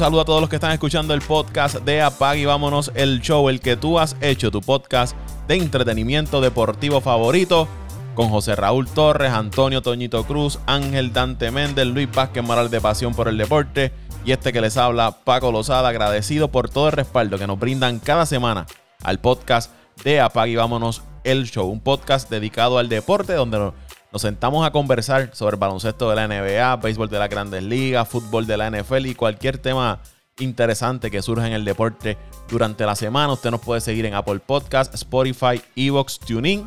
Saludo a todos los que están escuchando el podcast de Apag y vámonos el show, el que tú has hecho, tu podcast de entretenimiento deportivo favorito, con José Raúl Torres, Antonio Toñito Cruz, Ángel Dante Méndez, Luis Vázquez Moral de Pasión por el Deporte y este que les habla, Paco Lozada, agradecido por todo el respaldo que nos brindan cada semana al podcast de Apag y vámonos el show, un podcast dedicado al deporte donde nos nos sentamos a conversar sobre el baloncesto de la NBA, béisbol de las grandes ligas, fútbol de la NFL y cualquier tema interesante que surja en el deporte durante la semana. Usted nos puede seguir en Apple Podcast, Spotify, Evox, TuneIn.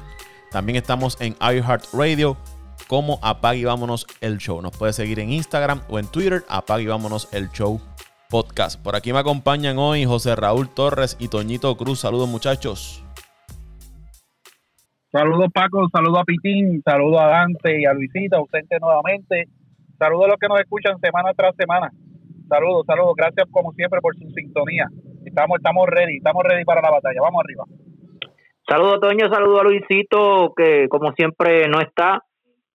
También estamos en iHeartRadio como Apague y Vámonos el Show. Nos puede seguir en Instagram o en Twitter, Apague y Vámonos el Show Podcast. Por aquí me acompañan hoy José Raúl Torres y Toñito Cruz. Saludos muchachos. Saludos Paco, saludos a Pitín, saludos a Dante y a Luisita, ausente nuevamente. Saludos a los que nos escuchan semana tras semana. Saludos, saludos, gracias como siempre por su sintonía. Estamos, estamos ready, estamos ready para la batalla. Vamos arriba. Saludos Toño, saludos a Luisito, que como siempre no está.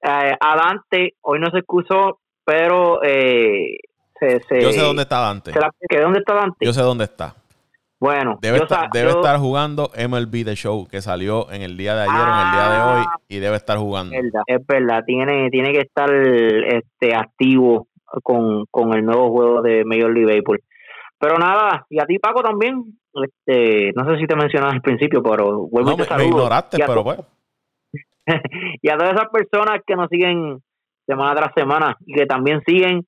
Eh, a Dante, hoy no se excusó, pero eh, se, Yo sé dónde está Dante. ¿Dónde está Dante? Yo sé dónde está. Bueno, debe, estar, debe estar jugando MLB The Show que salió en el día de ayer o en el día de hoy ah. y debe estar jugando. Es verdad, es verdad. Tiene, tiene que estar este activo con, con el nuevo juego de Major League Baseball. Pero nada, y a ti Paco también, este, no sé si te mencionas al principio, pero vuelvo no, me, me ignoraste, pero bueno. y a todas esas personas que nos siguen semana tras semana y que también siguen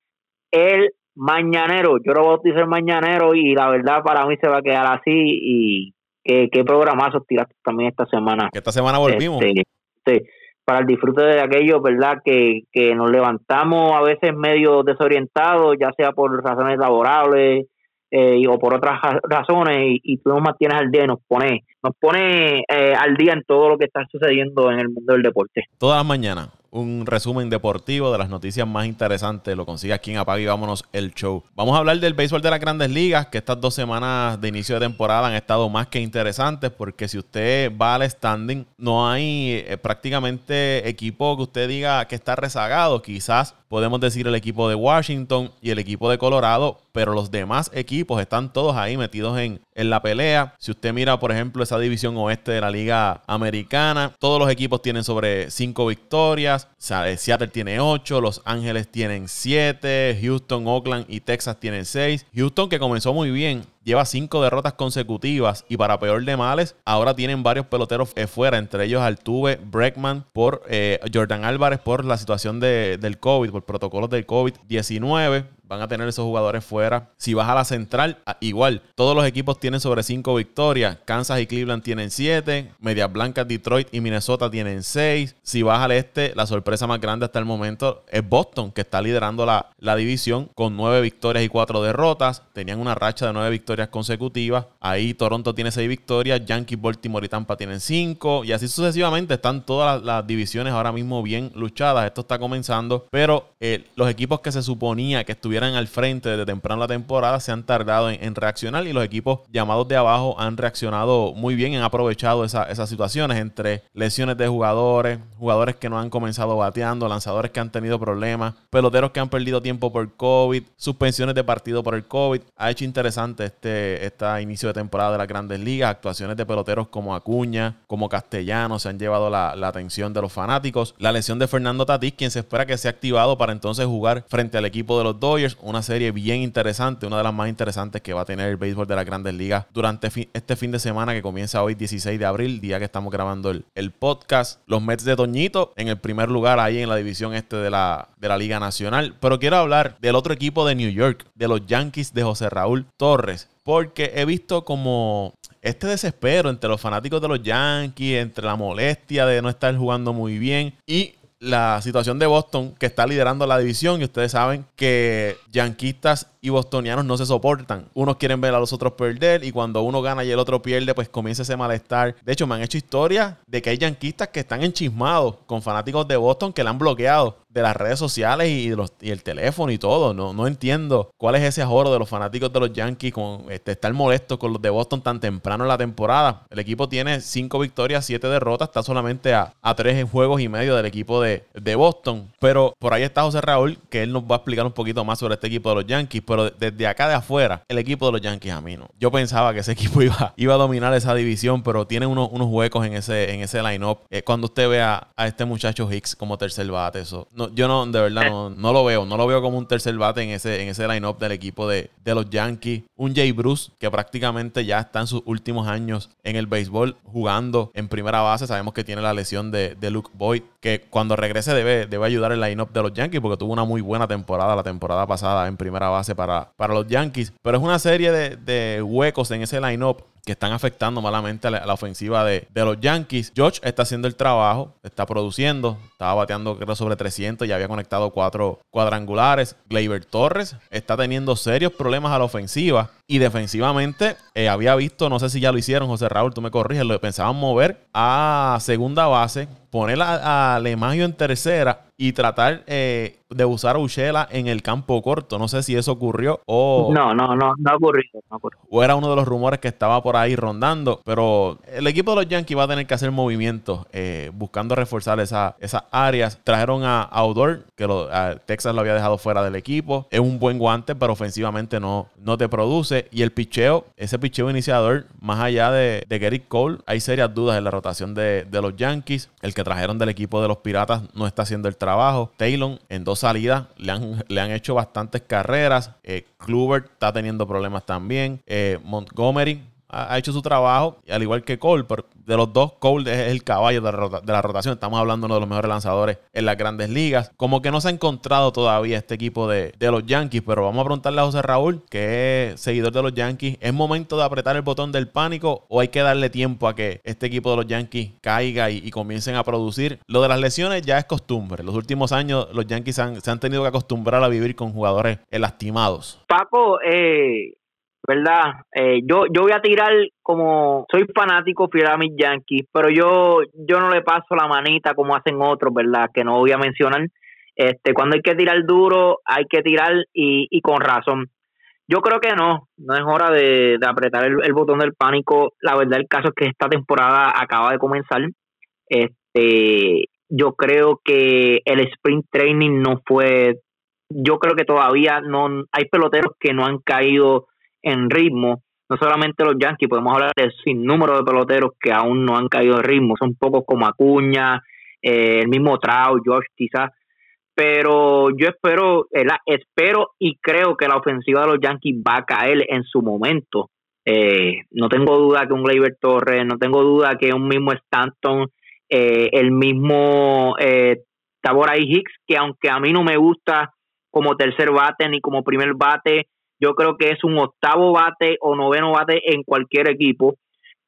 el mañanero. Yo lo bautizo el mañanero y la verdad para mí se va a quedar así y qué, qué programazo tiraste también esta semana. esta semana volvimos. Este, para el disfrute de aquello, ¿verdad? Que, que nos levantamos a veces medio desorientados, ya sea por razones laborables eh, o por otras razones, y, y, tú nos mantienes al día y nos pone, nos pone eh, al día en todo lo que está sucediendo en el mundo del deporte. Todas las mañanas un resumen deportivo de las noticias más interesantes. Lo consigue aquí en Apague y Vámonos el Show. Vamos a hablar del béisbol de las grandes ligas, que estas dos semanas de inicio de temporada han estado más que interesantes, porque si usted va al standing, no hay eh, prácticamente equipo que usted diga que está rezagado. Quizás podemos decir el equipo de Washington y el equipo de Colorado, pero los demás equipos están todos ahí metidos en, en la pelea. Si usted mira, por ejemplo, esa división oeste de la Liga Americana, todos los equipos tienen sobre cinco victorias. Seattle tiene ocho, Los Ángeles tienen siete, Houston, Oakland y Texas tienen seis. Houston que comenzó muy bien lleva cinco derrotas consecutivas y para peor de males, ahora tienen varios peloteros fuera, entre ellos Altuve, Breckman, por eh, Jordan Álvarez por la situación de, del COVID, por protocolos del COVID-19 van a tener esos jugadores fuera. Si vas a la central, ah, igual, todos los equipos tienen sobre 5 victorias. Kansas y Cleveland tienen 7. Medias Blancas, Detroit y Minnesota tienen 6. Si vas al este, la sorpresa más grande hasta el momento es Boston, que está liderando la, la división con 9 victorias y 4 derrotas. Tenían una racha de 9 victorias consecutivas. Ahí Toronto tiene 6 victorias. Yankees, Baltimore y Tampa tienen 5. Y así sucesivamente están todas las, divisiones ahora mismo bien luchadas. Esto está comenzando. Pero eh, los equipos que se suponía que estuvieran al frente desde temprano la temporada se han tardado en, reaccionar y los equipos llamados de abajo han reaccionado muy bien, han aprovechado esas situaciones entre lesiones de jugadores, jugadores que no han comenzado bateando, lanzadores que han tenido problemas, peloteros que han perdido tiempo por COVID, suspensiones de partido por el COVID. Ha hecho interesante este, este inicio de temporada de las grandes ligas, actuaciones de peloteros como Acuña, como Castellano se han llevado la, la atención de los fanáticos. La lesión de Fernando Tatís, quien se espera que sea activado para entonces jugar frente al equipo de los Dodgers una serie bien interesante, una de las más interesantes que va a tener el béisbol de las grandes ligas durante este fin de semana que comienza hoy 16 de abril, día que estamos grabando el, podcast. Los Mets de Toñito en el primer lugar ahí en la división este de la, de la Liga Nacional. Pero quiero hablar del otro equipo de New York, de los Yankees de José Raúl Torres. Porque he visto como este desespero entre los fanáticos de los Yankees, entre la molestia de no estar jugando muy bien y la situación de Boston, que está liderando la división, y ustedes saben que yanquistas y bostonianos no se soportan. Unos quieren ver a los otros perder y cuando uno gana y el otro pierde, pues comienza ese malestar. De hecho, me han hecho historias de que hay yanquistas que están enchismados con fanáticos de Boston que la han bloqueado de las redes sociales y, el teléfono y todo. No, no entiendo cuál es ese ajoro de los fanáticos de los Yankees con este, estar molestos con los de Boston tan temprano en la temporada. El equipo tiene cinco victorias, siete derrotas, está solamente a, a tres juegos y medio del equipo de, de Boston. Pero por ahí está José Raúl, que él nos va a explicar un poquito más sobre este equipo de los Yankees pero desde acá de afuera, el equipo de los Yankees a mí no. Yo pensaba que ese equipo iba, iba a dominar esa división, pero tiene unos, unos huecos en ese, en ese line-up. Eh, cuando usted vea a este muchacho Hicks como tercer bate, eso. No, yo no, de verdad, no, no lo veo. No lo veo como un tercer bate en ese, en ese line-up del equipo de, de los Yankees. Un Jay Bruce que prácticamente ya está en sus últimos años en el béisbol jugando en primera base. Sabemos que tiene la lesión de, de Luke Boyd, que cuando regrese debe, debe ayudar el line-up de los Yankees porque tuvo una muy buena temporada la temporada pasada en primera base para, para los Yankees. Pero es una serie de, de huecos en ese line-up que están afectando malamente a la, ofensiva de, los Yankees. George está haciendo el trabajo, está produciendo, estaba bateando creo sobre 300, ya había conectado cuatro cuadrangulares. Gleyber Torres está teniendo serios problemas a la ofensiva y defensivamente eh, había visto, no sé si ya lo hicieron, José Raúl, tú me corriges, lo pensaban mover a segunda base, poner a, a Lemagio en tercera y tratar eh, de usar a Uchela en el campo corto. No sé si eso ocurrió o... No, no, no, no ocurrió, no ocurrió. O era uno de los rumores que estaba por ahí rondando. Pero el equipo de los Yankees va a tener que hacer movimientos eh, buscando reforzar esa, esas áreas. Trajeron a Outdoor, que lo, Texas lo había dejado fuera del equipo. Es un buen guante, pero ofensivamente no, no te produce. Y el picheo, ese picheo iniciador, más allá de, de Gary Cole, hay serias dudas en la rotación de, de los Yankees. El que trajeron del equipo de los Piratas no está haciendo el trabajo. Taylor en dos salidas le han, le han hecho bastantes carreras. Eh, Kluber está teniendo problemas también. Eh, Montgomery ha, hecho su trabajo, al igual que Cole, pero de los dos, Cole es el caballo de la, rotación. Estamos hablando de uno de los mejores lanzadores en las grandes ligas. Como que no se ha encontrado todavía este equipo de, los Yankees, pero vamos a preguntarle a José Raúl, que es seguidor de los Yankees, ¿es momento de apretar el botón del pánico o hay que darle tiempo a que este equipo de los Yankees caiga y, comiencen a producir? Lo de las lesiones ya es costumbre. Los últimos años los Yankees se han tenido que acostumbrar a vivir con jugadores lastimados. Paco, eh, ¿verdad? Eh, yo, yo voy a tirar como soy fanático mis Yankees, pero yo, yo no le paso la manita como hacen otros, ¿verdad? Que no voy a mencionar. Este, cuando hay que tirar duro, hay que tirar y, y con razón. Yo creo que no, no es hora de, apretar el, botón del pánico. La verdad, el caso es que esta temporada acaba de comenzar. Este, yo creo que el sprint training no fue. Yo creo que todavía no hay peloteros que no han caído en ritmo. No solamente los Yankees, podemos hablar de sin número de peloteros que aún no han caído en ritmo. Son pocos como Acuña, eh, el mismo Trau, Josh quizás. Pero yo espero, espero y creo que la ofensiva de los Yankees va a caer en su momento. Eh, no tengo duda que un Gleyber Torres, no tengo duda que un mismo Stanton, eh, el mismo eh, Taboray Hicks, que aunque a mí no me gusta como tercer bate ni como primer bate, yo creo que es un octavo bate o noveno bate en cualquier equipo.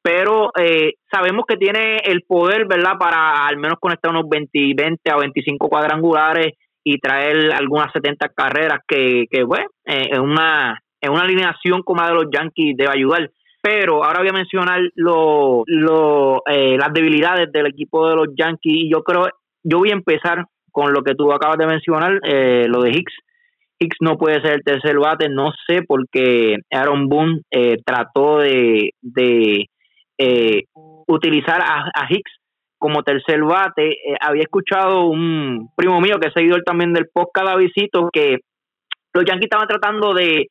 Pero eh, sabemos que tiene el poder, ¿verdad?, para al menos conectar unos 20, 20 a 25 cuadrangulares y traer algunas 70 carreras que, que bueno, eh, en, una, en una alineación como la de los Yankees debe ayudar. Pero ahora voy a mencionar lo, lo, eh, las debilidades del equipo de los Yankees y yo creo, yo voy a empezar con lo que tú acabas de mencionar, lo de Hicks no puede ser el tercer bate, no sé por qué Aaron Boone eh, trató de, eh, utilizar a, Hicks como tercer bate. Eh, había escuchado un primo mío que es seguidor también del podcast visito que los Yankees estaban tratando de,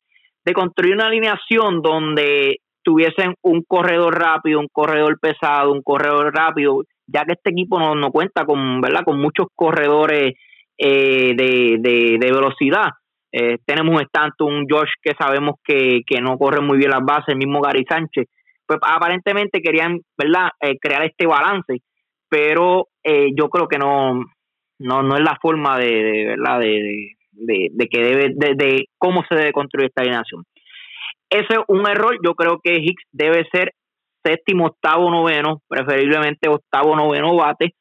construir una alineación donde tuviesen un corredor rápido, un corredor pesado, un corredor rápido, ya que este equipo no, no cuenta con, ¿verdad? con muchos corredores de, de, velocidad. Eh, tenemos un Stanton, un Josh que sabemos que, no corre muy bien las bases, el mismo Gary Sánchez. Pues aparentemente querían, ¿verdad?, eh, crear este balance, pero eh, yo creo que no, no, no es la forma de, ¿verdad?, de, de, que debe, de, cómo se debe construir esta alineación. Ese es un error, yo creo que Hicks debe ser séptimo, octavo, noveno, preferiblemente octavo, noveno bate.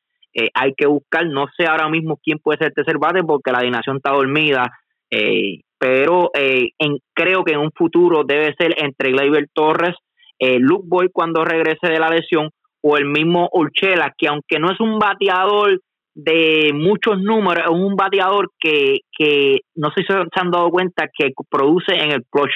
hay que buscar, no sé ahora mismo quién puede ser tercer bate porque la alineación está dormida, eh, pero eh, en, creo que en un futuro debe ser entre Gleyber Torres, eh, Luke Boy cuando regrese de la lesión, o el mismo Urchela, que aunque no es un bateador de muchos números, es un bateador que, que no sé si se han dado cuenta que produce en el clutch,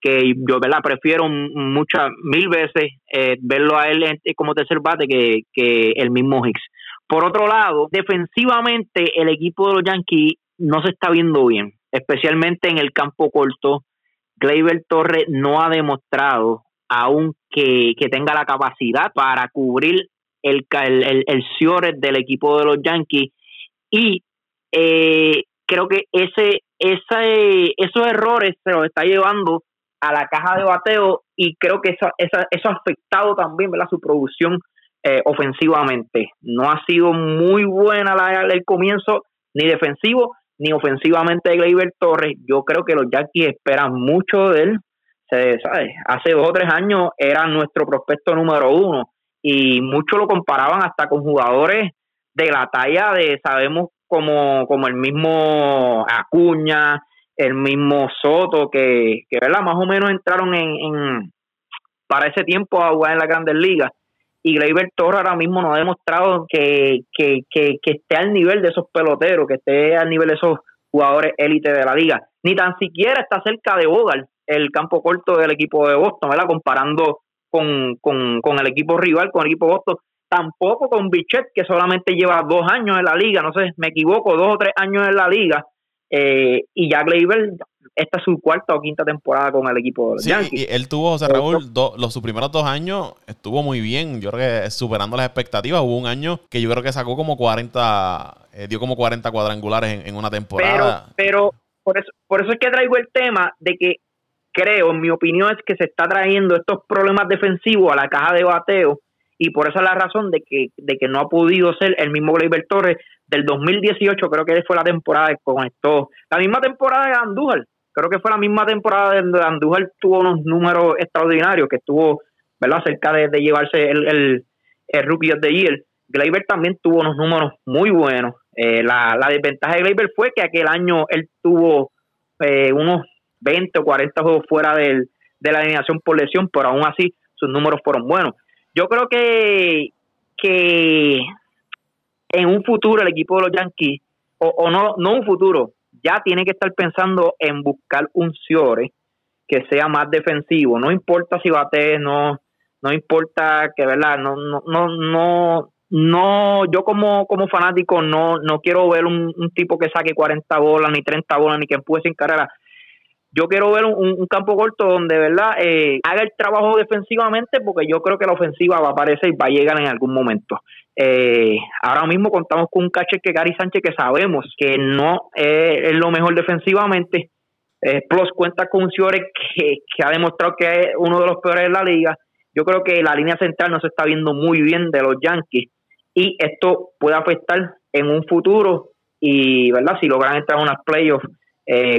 que yo ¿verdad? prefiero muchas, mil veces eh, verlo a él como tercer bate que, que el mismo Hicks. Por otro lado, defensivamente el equipo de los Yankees no se está viendo bien. Especialmente en el campo corto. Gleyber Torres no ha demostrado aún que, tenga la capacidad para cubrir el, el, el, del equipo de los Yankees y eh, creo que ese, ese, esos errores se los está llevando a la caja de bateo y creo que eso, eso, ha afectado también ¿verdad? su producción eh, ofensivamente. No ha sido muy buena la, el comienzo, ni defensivo ni ofensivamente de Torres. Yo creo que los Yankees esperan mucho de él. Se, ¿sabe? Hace dos o tres años era nuestro prospecto número uno y muchos lo comparaban hasta con jugadores de la talla de, sabemos, como, como el mismo Acuña, el mismo Soto, que, que ¿verdad? más o menos entraron en, en para ese tiempo a jugar en la Grandes Ligas. Y Gleyber Torres ahora mismo no ha demostrado que, que, que, esté al nivel de esos peloteros, que esté al nivel de esos jugadores élite de la liga. Ni tan siquiera está cerca de Bogart, el campo corto del equipo de Boston, ¿verdad? Comparando con, con, con el equipo rival, con el equipo Boston. Tampoco con Bichet, que solamente lleva dos años en la liga, no sé, me equivoco, dos o tres años en la liga eh, y ya Gleyber, esta es su cuarta o quinta temporada con el equipo sí, Y él tuvo, José Raúl, los, sus primeros dos años estuvo muy bien. Yo creo que superando las expectativas. Hubo un año que yo creo que sacó como 40, eh, dio como 40 cuadrangulares en, una temporada. Pero, pero por, eso, por eso es que traigo el tema de que creo, en mi opinión, es que se está trayendo estos problemas defensivos a la caja de bateo y por esa es la razón de que, de que no ha podido ser el mismo Gleyber Torres del 2018, creo que fue la temporada que conectó, la misma temporada de Andújar, creo que fue la misma temporada donde Andújar tuvo unos números extraordinarios, que estuvo ¿verdad? cerca de, llevarse el, el, el Rookie of the Year. Gleyber también tuvo unos números muy buenos. Eh, la, la, desventaja de Gleyber fue que aquel año él tuvo eh, unos 20 o 40 juegos fuera del, de la alineación por lesión, pero aún así sus números fueron buenos. Yo creo que, que en un futuro el equipo de los Yankees, o, no, no un futuro, ya tiene que estar pensando en buscar un Ciore que sea más defensivo. No importa si bate, no, no importa que, ¿verdad? No, no, no, no, no yo como, como fanático no, no quiero ver un, tipo que saque 40 bolas, ni 30 bolas, ni que empuje sin carrera yo quiero ver un, campo corto donde, ¿verdad?, eh, haga el trabajo defensivamente porque yo creo que la ofensiva va a aparecer y va a llegar en algún momento. Eh, ahora mismo contamos con un caché que Gary Sánchez que sabemos que no es lo mejor defensivamente. Eh, plus cuenta con un Ciore que, ha demostrado que es uno de los peores de la liga. Yo creo que la línea central no se está viendo muy bien de los Yankees y esto puede afectar en un futuro y, ¿verdad?, si logran entrar a unas playoffs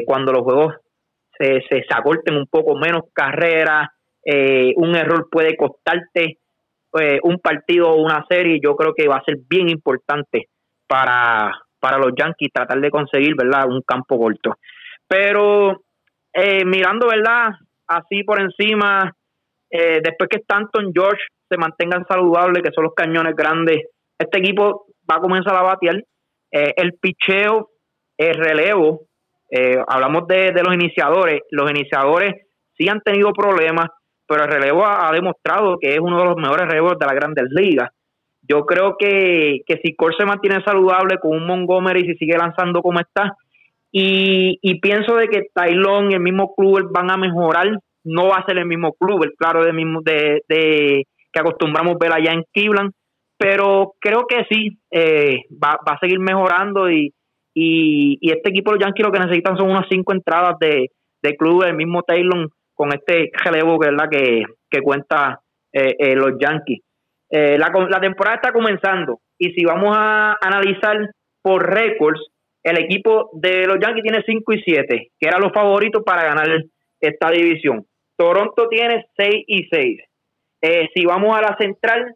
cuando los juegos se, se, acorten un poco menos carreras, eh, un error puede costarte eh, un partido o una serie, yo creo que va a ser bien importante para, para los Yankees tratar de conseguir, ¿verdad?, un campo corto. Pero eh, mirando, ¿verdad?, así por encima, después que Stanton George se mantengan saludables, que son los cañones grandes, este equipo va a comenzar a batear. el picheo, el relevo, eh, hablamos de, los iniciadores. Los iniciadores sí han tenido problemas, pero el relevo ha, demostrado que es uno de los mejores relevos de la Grandes Ligas. Yo creo que, que si Cor se mantiene saludable con un Montgomery y si sigue lanzando como está, y, pienso de que Tylon y el mismo club van a mejorar, no va a ser el mismo club, el claro de, mismo, de, de que acostumbramos ver allá en Cleveland, pero creo que sí, eh, va, va a seguir mejorando y, y, y este equipo, los Yankees, lo que necesitan son unas cinco entradas de, de club del mismo Taylor con este relevo que, que, cuenta eh, eh, los Yankees. Eh, la, la temporada está comenzando y si vamos a analizar por récords, el equipo de los Yankees tiene 5 y 7, que eran los favoritos para ganar esta división. Toronto tiene 6 y 6. si vamos a la central,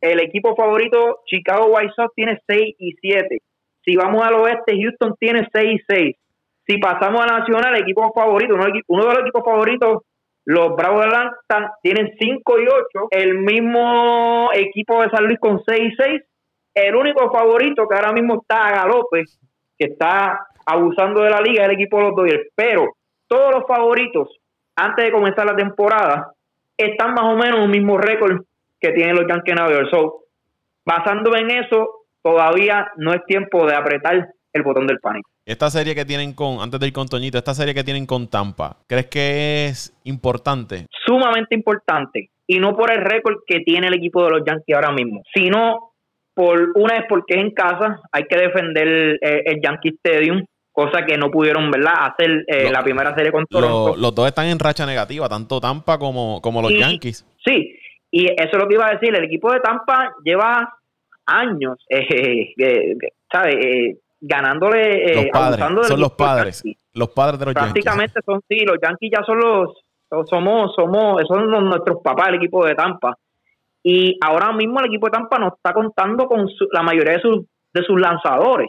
el equipo favorito, Chicago White Sox, tiene 6 y 7. Si vamos al oeste, Houston tiene 6-6. Si pasamos a Nacional, el equipo favorito, uno, de los equipos favoritos, los Bravos de Atlanta, tienen 5 y 8. El mismo equipo de San Luis con 6 y 6. El único favorito que ahora mismo está galope, que está abusando de la liga, es el equipo de los Dodgers. Pero todos los favoritos, antes de comenzar la temporada, están más o menos en un mismo récord que tienen los Yankees Nueva York. basándome en eso, todavía no es tiempo de apretar el botón del pánico. Esta serie que tienen con, antes del con Toñito, esta serie que tienen con Tampa, ¿crees que es importante? Sumamente importante. Y no por el récord que tiene el equipo de los Yankees ahora mismo, sino por una vez porque es en casa, hay que defender el, el Yankee Stadium, cosa que no pudieron ¿verdad? hacer eh, la primera serie con Toronto. los dos están en racha negativa, tanto Tampa como, como los Yankees. Sí, y eso es lo que iba a decir. El equipo de Tampa lleva años, eh, eh, ¿sabes? ganándole, los padres, son los padres, los padres de los Prácticamente son, sí, los Yankees ya son los, somos, somos, son nuestros papás, el equipo de Tampa. Y ahora mismo el equipo de Tampa no está contando con la mayoría de sus, de sus lanzadores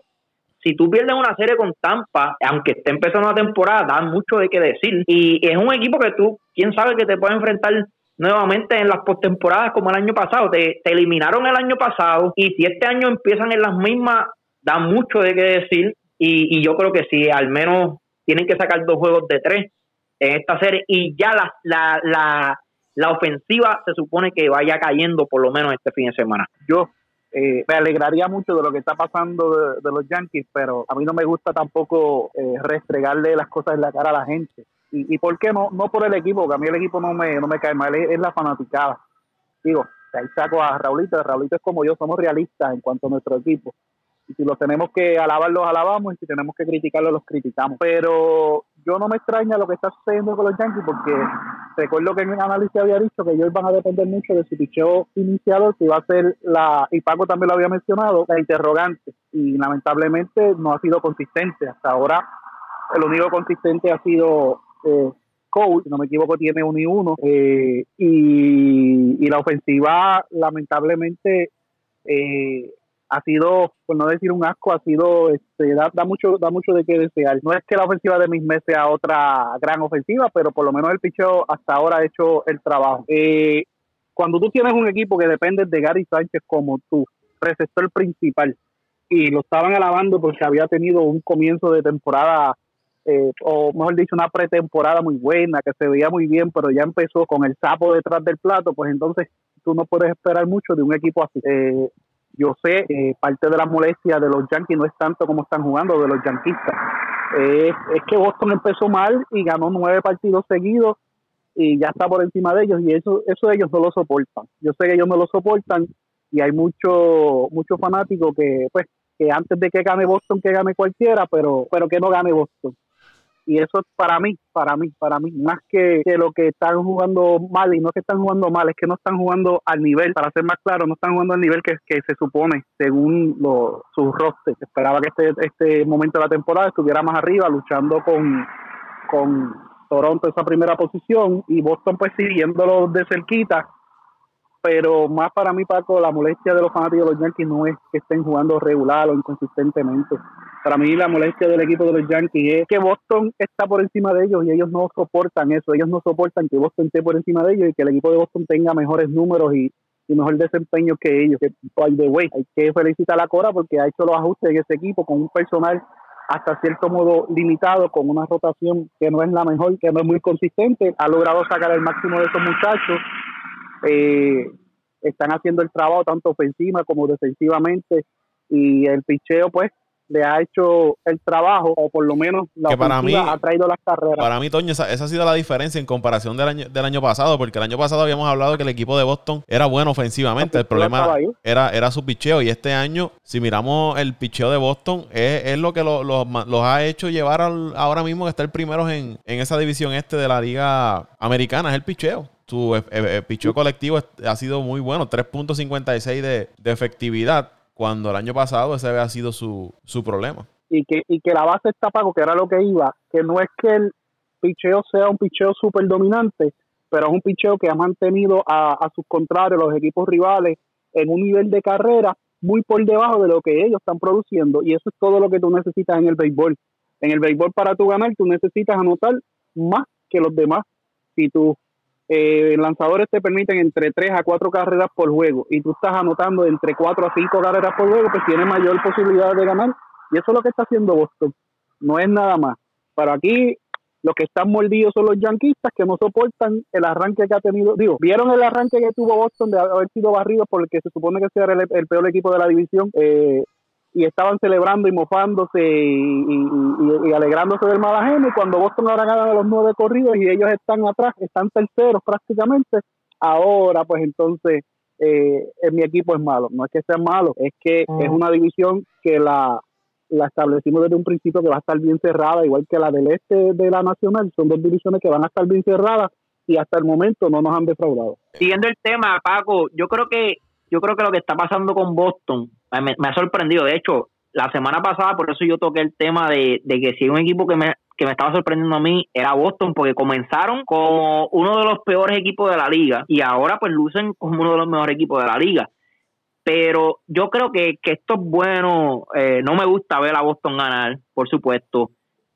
si tú pierdes una serie con Tampa, aunque esté empezando la temporada, da mucho de qué decir. Y es un equipo que tú, quién sabe que te puede enfrentar nuevamente en las postemporadas como el año pasado. Te, eliminaron el año pasado y si este año empiezan en las mismas, da mucho de qué decir. Y, yo creo que si al menos tienen que sacar dos juegos de tres en esta serie y ya la, la, la, la ofensiva se supone que vaya cayendo por lo menos este fin de semana. Yo eh, me alegraría mucho de lo que está pasando de, los Yankees, pero a mí no me gusta tampoco eh, restregarle las cosas en la cara a la gente. ¿Y, y por qué no? No por el equipo, que a mí el equipo no me, no me cae mal, es, la fanaticada. Digo, ahí saco a Raulito, Raulito es como yo, somos realistas en cuanto a nuestro equipo. Y si los tenemos que alabar, los alabamos, y si tenemos que criticarlos, los criticamos. Pero yo no me extraña lo que está sucediendo con los Yankees, porque recuerdo que en el análisis había dicho que ellos van a depender mucho de su picheo iniciador, que va a ser la, y Paco también lo había mencionado, la interrogante. Y lamentablemente no ha sido consistente. Hasta ahora, el único consistente ha sido eh, Cole, si no me equivoco, tiene uno y uno. Eh, y, y la ofensiva, lamentablemente, eh, ha sido, por no decir un asco, ha sido, este, da, mucho da mucho de qué desear. No es que la ofensiva de mis meses sea otra gran ofensiva, pero por lo menos el picheo hasta ahora ha hecho el trabajo. Eh, cuando tú tienes un equipo que depende de Gary Sánchez como tu receptor principal, y lo estaban alabando porque había tenido un comienzo de temporada, eh, o mejor dicho, una pretemporada muy buena, que se veía muy bien, pero ya empezó con el sapo detrás del plato, pues entonces tú no puedes esperar mucho de un equipo así. Eh, yo sé que parte de la molestia de los Yankees no es tanto como están jugando de los yanquistas. es que Boston empezó mal y ganó nueve partidos seguidos y ya está por encima de ellos y eso eso ellos no lo soportan. Yo sé que ellos no lo soportan y hay mucho mucho fanático que pues que antes de que gane Boston que gane cualquiera, pero pero que no gane Boston y eso es para mí, para mí, para mí, más que, lo que están jugando mal y no que están jugando mal, es que no están jugando al nivel, para ser más claro, no están jugando al nivel que, se supone según lo, sus rosters. Esperaba que este, este momento de la temporada estuviera más arriba, luchando con, con Toronto esa primera posición y Boston pues siguiéndolo de cerquita pero más para mí, Paco, la molestia de los fanáticos de los Yankees no es que estén jugando regular o inconsistentemente. Para mí la molestia del equipo de los Yankees es que Boston está por encima de ellos y ellos no soportan eso. Ellos no soportan que Boston esté por encima de ellos y que el equipo de Boston tenga mejores números y, mejor desempeño que ellos. Que, by the way, hay que felicitar a la Cora porque ha hecho los ajustes en ese equipo con un personal hasta cierto modo limitado, con una rotación que no es la mejor, que no es muy consistente. Ha logrado sacar el máximo de esos muchachos eh, están haciendo el trabajo tanto ofensiva como defensivamente y el picheo pues le ha hecho el trabajo o por lo menos la que para mí, ha traído las carreras. Para mí, Toño, esa, ha sido la diferencia en comparación del año, del año pasado, porque el año pasado habíamos hablado que el equipo de Boston era bueno ofensivamente, el problema era, era su picheo y este año, si miramos el picheo de Boston, es, lo que los ha hecho llevar ahora mismo que estar primeros en, en esa división este de la liga americana, es el picheo. Su eh, eh, picheo colectivo ha sido muy bueno, 3.56 de, de efectividad, cuando el año pasado ese había sido su, su problema. Y que, y que la base está pago, que era lo que iba, que no es que el picheo sea un picheo súper dominante, pero es un picheo que ha mantenido a, a sus contrarios, los equipos rivales, en un nivel de carrera muy por debajo de lo que ellos están produciendo. Y eso es todo lo que tú necesitas en el béisbol. En el béisbol para tu ganar, tú necesitas anotar más que los demás. Si tú eh, lanzadores te permiten entre 3 a 4 carreras por juego y tú estás anotando entre 4 a 5 carreras por juego, pues tienes mayor posibilidad de ganar. Y eso es lo que está haciendo Boston. No es nada más. Pero aquí los que están mordidos son los yanquistas que no soportan el arranque que ha tenido. Digo, vieron el arranque que tuvo Boston de haber sido barrido porque se supone que era el, peor equipo de la división. Eh, y estaban celebrando y mofándose y, alegrándose del mal ajeno. Y cuando Boston ahora gana los nueve corridos y ellos están atrás, están terceros prácticamente, ahora pues entonces eh, mi equipo es malo. No es que sea malo, es que es mm. una división que la, la establecimos desde un principio que va a estar bien cerrada, igual que la del este de la Nacional. Son dos divisiones que van a estar bien cerradas y hasta el momento no nos han defraudado. Siguiendo el tema, Paco, yo creo que yo creo que lo que está pasando con Boston me, ha sorprendido. De hecho, la semana pasada, por eso yo toqué el tema de, que si hay un equipo que me, que me estaba sorprendiendo a mí era Boston, porque comenzaron como uno de los peores equipos de la liga y ahora pues lucen como uno de los mejores equipos de la liga. Pero yo creo que, esto es bueno. Eh, no me gusta ver a Boston ganar, por supuesto,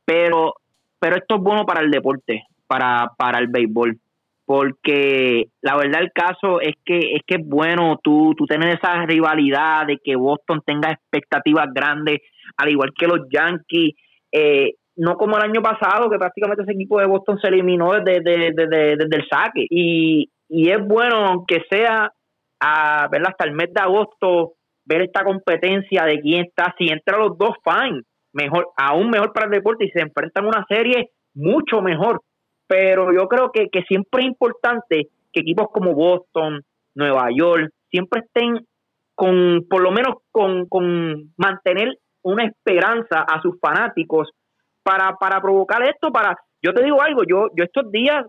pero, pero esto es bueno para el deporte, para, para el béisbol porque la verdad el caso es que es que es bueno tú, tú tener esa rivalidad de que Boston tenga expectativas grandes, al igual que los Yankees, eh, no como el año pasado, que prácticamente ese equipo de Boston se eliminó desde, desde, el saque. Y, y es bueno, aunque sea a, ¿verdad? hasta el mes de agosto, ver esta competencia de quién está, si entra los dos, fine, mejor, aún mejor para el deporte y se enfrentan una serie mucho mejor pero yo creo que, que siempre es importante que equipos como Boston, Nueva York, siempre estén con, por lo menos con, con mantener una esperanza a sus fanáticos para, para provocar esto, para, yo te digo algo, yo, yo estos días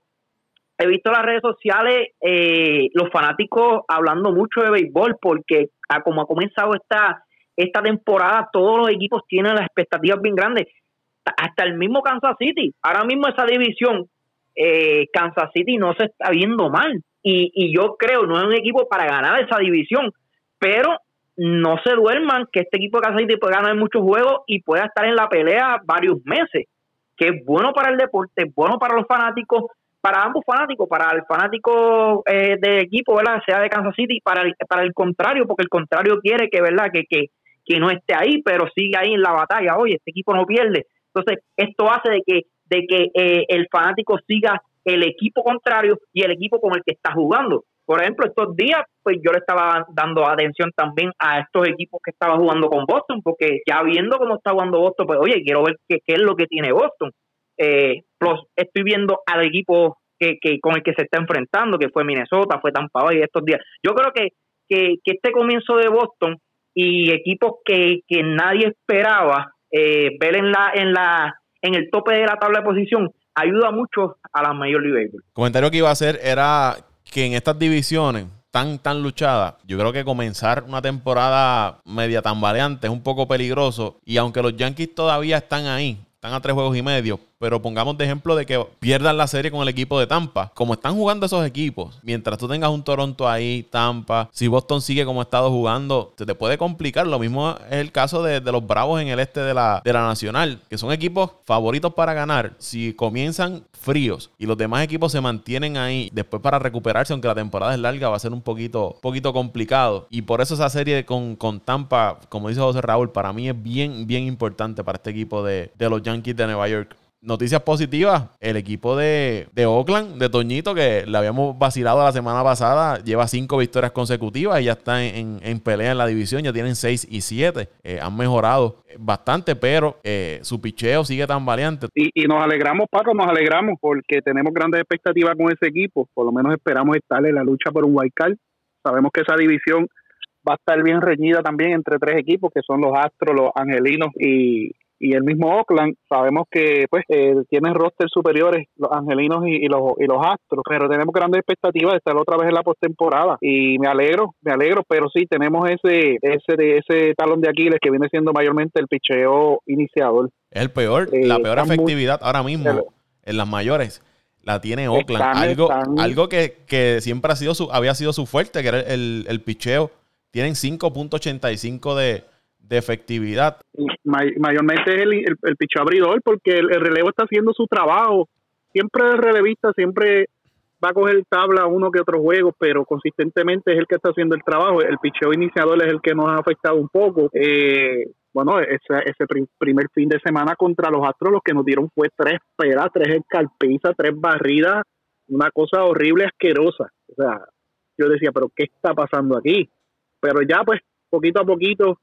he visto las redes sociales eh, los fanáticos hablando mucho de béisbol porque a como ha comenzado esta, esta temporada todos los equipos tienen las expectativas bien grandes. Hasta el mismo Kansas City ahora mismo esa división eh, Kansas City no se está viendo mal. Y, y yo creo, no es un equipo para ganar esa división, pero no se duerman que este equipo de Kansas City puede ganar muchos juegos y pueda estar en la pelea varios meses, que es bueno para el deporte, es bueno para los fanáticos, para ambos fanáticos, para el fanático eh, del equipo, ¿verdad? sea de Kansas City, para el, para el contrario, porque el contrario quiere que, ¿verdad? Que, que, que no esté ahí, pero sigue ahí en la batalla, oye, este equipo no pierde. Entonces, esto hace de que de que eh, el fanático siga el equipo contrario y el equipo con el que está jugando. Por ejemplo, estos días, pues yo le estaba dando atención también a estos equipos que estaba jugando con Boston, porque ya viendo cómo está jugando Boston, pues oye, quiero ver qué, es lo que tiene Boston. Eh, estoy viendo al equipo que, que, con el que se está enfrentando, que fue Minnesota, fue Tampa Bay estos días. Yo creo que, que, este comienzo de Boston y equipos que, que nadie esperaba eh, ver en la, en la en el tope de la tabla de posición ayuda mucho a la Major League. El comentario que iba a hacer era que en estas divisiones tan, tan luchadas, yo creo que comenzar una temporada media tambaleante es un poco peligroso. Y aunque los Yankees todavía están ahí, están a tres juegos y medio, pero pongamos de ejemplo de que pierdan la serie con el equipo de Tampa. Como están jugando esos equipos, mientras tú tengas un Toronto ahí, Tampa, si Boston sigue como ha estado jugando, se te puede complicar. Lo mismo es el caso de, los Bravos en el este de la, de la Nacional, que son equipos favoritos para ganar. Si comienzan fríos y los demás equipos se mantienen ahí, después para recuperarse, aunque la temporada es larga, va a ser un poquito, poquito complicado. Y por eso esa serie con, con Tampa, como dice José Raúl, para mí es bien, bien importante para este equipo de, de los Yankees de Nueva York. Noticias positivas, el equipo de, Oakland, de Toñito, que le habíamos vacilado la semana pasada, lleva cinco victorias consecutivas y ya está en, pelea en la división, ya tienen seis y siete. Eh, han mejorado bastante, pero eh, su picheo sigue tan valiente. Y, y, nos alegramos, Paco, nos alegramos porque tenemos grandes expectativas con ese equipo. Por lo menos esperamos estar en la lucha por un wild card. Sabemos que esa división va a estar bien reñida también entre tres equipos, que son los Astros, los Angelinos y, y el mismo Oakland sabemos que pues eh, tienen roster superiores los angelinos y, los y los astros pero tenemos grandes expectativas de estar otra vez en la postemporada. Y me alegro me alegro pero sí tenemos ese ese ese talón de Aquiles que viene siendo mayormente el picheo iniciador. El peor la eh, peor efectividad ahora mismo en las mayores la tiene Oakland. algo algo que, que, siempre ha sido su había sido su fuerte que era el, el picheo. Tienen 5.85 de de efectividad. mayormente es el, el, picho abridor porque el, relevo está haciendo su trabajo. Siempre el relevista siempre va a coger tabla uno que otro juego, pero consistentemente es el que está haciendo el trabajo. El picheo iniciador es el que nos ha afectado un poco. Eh, bueno, ese, ese primer fin de semana contra los Astros lo que nos dieron fue tres peras, tres escarpizas, tres barridas, una cosa horrible, asquerosa. O sea, yo decía, pero ¿qué está pasando aquí? Pero ya pues, poquito a poquito,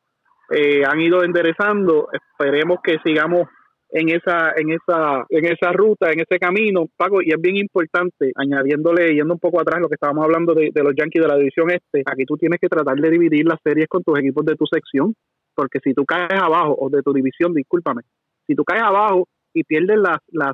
eh, han ido enderezando. Esperemos que sigamos en esa en esa en esa ruta, en ese camino, Paco, y es bien importante, añadiéndole, yendo un poco atrás lo que estábamos hablando de, los Yankees de la división este, aquí tú tienes que tratar de dividir las series con tus equipos de tu sección, porque si tú caes abajo, o de tu división, discúlpame, si tú caes abajo y pierdes las, las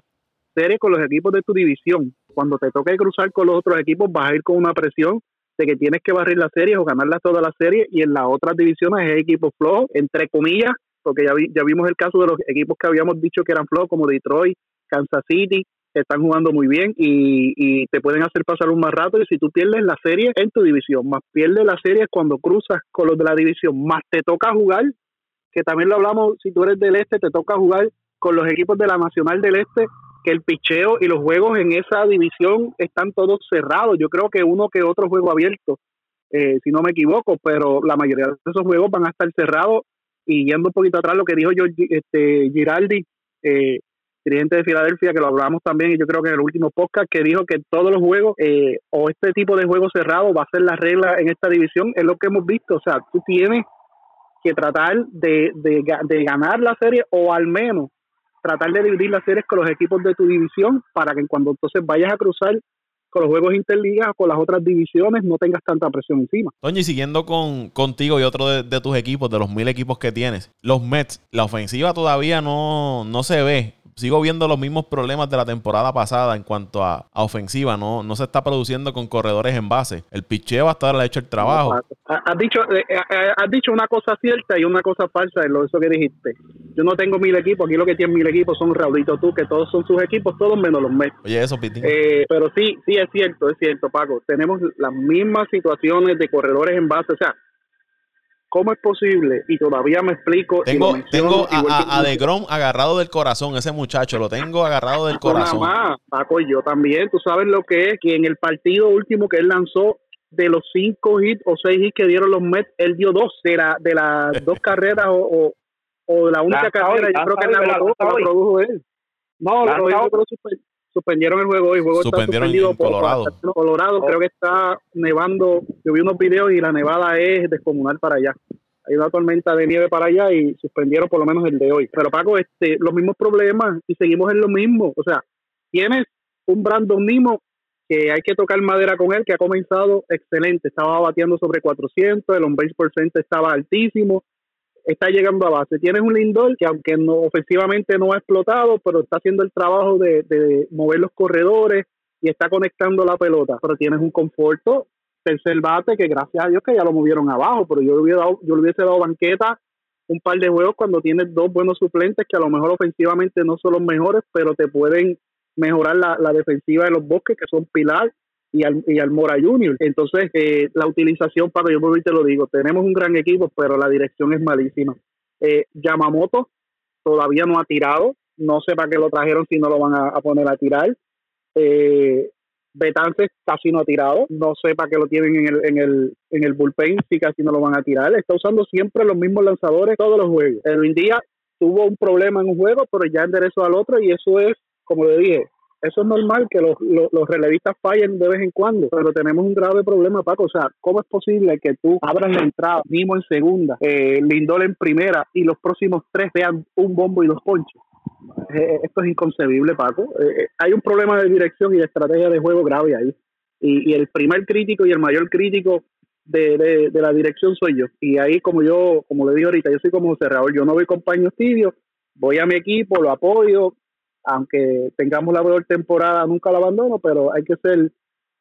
series con los equipos de tu división, cuando te toque cruzar con los otros equipos vas a ir con una presión de que tienes que barrer las series o ganarlas todas las series y en las otras divisiones es equipo flojo, entre comillas, porque ya, ya vimos el caso de los equipos que habíamos dicho que eran flojos, como Detroit, Kansas City, están jugando muy bien y, y, te pueden hacer pasar un más rato y si tú pierdes la serie en tu división, más pierdes la serie cuando cruzas con los de la división, más te toca jugar, que también lo hablamos, si tú eres del este, te toca jugar con los equipos de la Nacional del Este, que el picheo y los juegos en esa división están todos cerrados. Yo creo que uno que otro juego abierto, eh, si no me equivoco, pero la mayoría de esos juegos van a estar cerrados y yendo un poquito atrás lo que dijo yo, este, Giraldi, eh, dirigente de Filadelfia, que lo hablamos también, y yo creo que en el último podcast, que dijo que todos los juegos eh, o este tipo de juegos cerrados va a ser la regla en esta división, es lo que hemos visto. O sea, tú tienes que tratar de, de, de ganar la serie o al menos tratar de dividir las series con los equipos de tu división para que cuando entonces vayas a cruzar con los juegos interligas o con las otras divisiones no tengas tanta presión encima. Toño, y siguiendo con, contigo y otro de, tus equipos, de los mil equipos que tienes, los Mets, la ofensiva todavía no, no se ve sigo viendo los mismos problemas de la temporada pasada en cuanto a, ofensiva. No, no se está produciendo con corredores en base. El picheo hasta ahora le ha hecho el trabajo. Has dicho, eh, eh, eh, has dicho una cosa cierta y una cosa falsa en lo eso que dijiste. Yo no tengo mil equipos. Aquí lo que tiene mil equipos son Raulito tú, que todos son sus equipos, todos menos los Mets. Oye, eso, Pitín. pero sí, sí es cierto, es cierto, Paco. Tenemos las mismas situaciones de corredores en base. O sea, ¿Cómo es posible? Y todavía me explico. Tengo, tengo a, a, De Grom agarrado del corazón, ese muchacho, lo tengo agarrado del corazón. Nada más, Paco, yo también. Tú sabes lo que es, que en el partido último que él lanzó, de los cinco hits o seis hits que dieron los Mets, él dio dos de, la, de las dos carreras o, o, de la única carrera, yo creo que él la, produjo él. No, lo, suspendieron el juego hoy. El juego está suspendido por Colorado. Colorado. Creo que está nevando. Yo vi unos videos y la nevada es descomunal para allá. Hay una tormenta de nieve para allá y suspendieron por lo menos el de hoy. Pero Paco, este, los mismos problemas y seguimos en lo mismo. O sea, tienes un Brandon Nimo que hay que tocar madera con él, que ha comenzado excelente. Estaba bateando sobre 400, el on-base percent estaba altísimo está llegando a base. Tienes un Lindor que aunque no ofensivamente no ha explotado, pero está haciendo el trabajo de, mover los corredores y está conectando la pelota. Pero tienes un conforto tercer bate que gracias a Dios que ya lo movieron abajo, pero yo le hubiera dado, yo le hubiese dado banqueta un par de juegos cuando tienes dos buenos suplentes que a lo mejor ofensivamente no son los mejores, pero te pueden mejorar la, la defensiva de los bosques que son pilar y al, y al Mora Junior. Entonces, eh, la utilización, para yo te lo digo, tenemos un gran equipo, pero la dirección es malísima. Eh, Yamamoto todavía no ha tirado, no sé para qué lo trajeron si no lo van a, poner a tirar. Eh, Betances casi no ha tirado, no sé para qué lo tienen en el, en el, en el bullpen si casi no lo van a tirar. Está usando siempre los mismos lanzadores todos los juegos. El día tuvo un problema en un juego, pero ya enderezó al otro y eso es, como le dije, eso es normal que los, los, relevistas fallen de vez en cuando, pero tenemos un grave problema, Paco. O sea, ¿cómo es posible que tú abras la entrada, mismo en segunda, eh, Lindol en primera y los próximos tres vean un bombo y dos ponches? Eh, esto es inconcebible, Paco. Eh, hay un problema de dirección y de estrategia de juego grave ahí. Y, el primer crítico y el mayor crítico de, de, la dirección soy yo. Y ahí, como yo, como le digo ahorita, yo soy como cerrador. Yo no voy con paños tibios, voy a mi equipo, lo apoyo, aunque tengamos la peor temporada, nunca la abandono, pero hay que ser,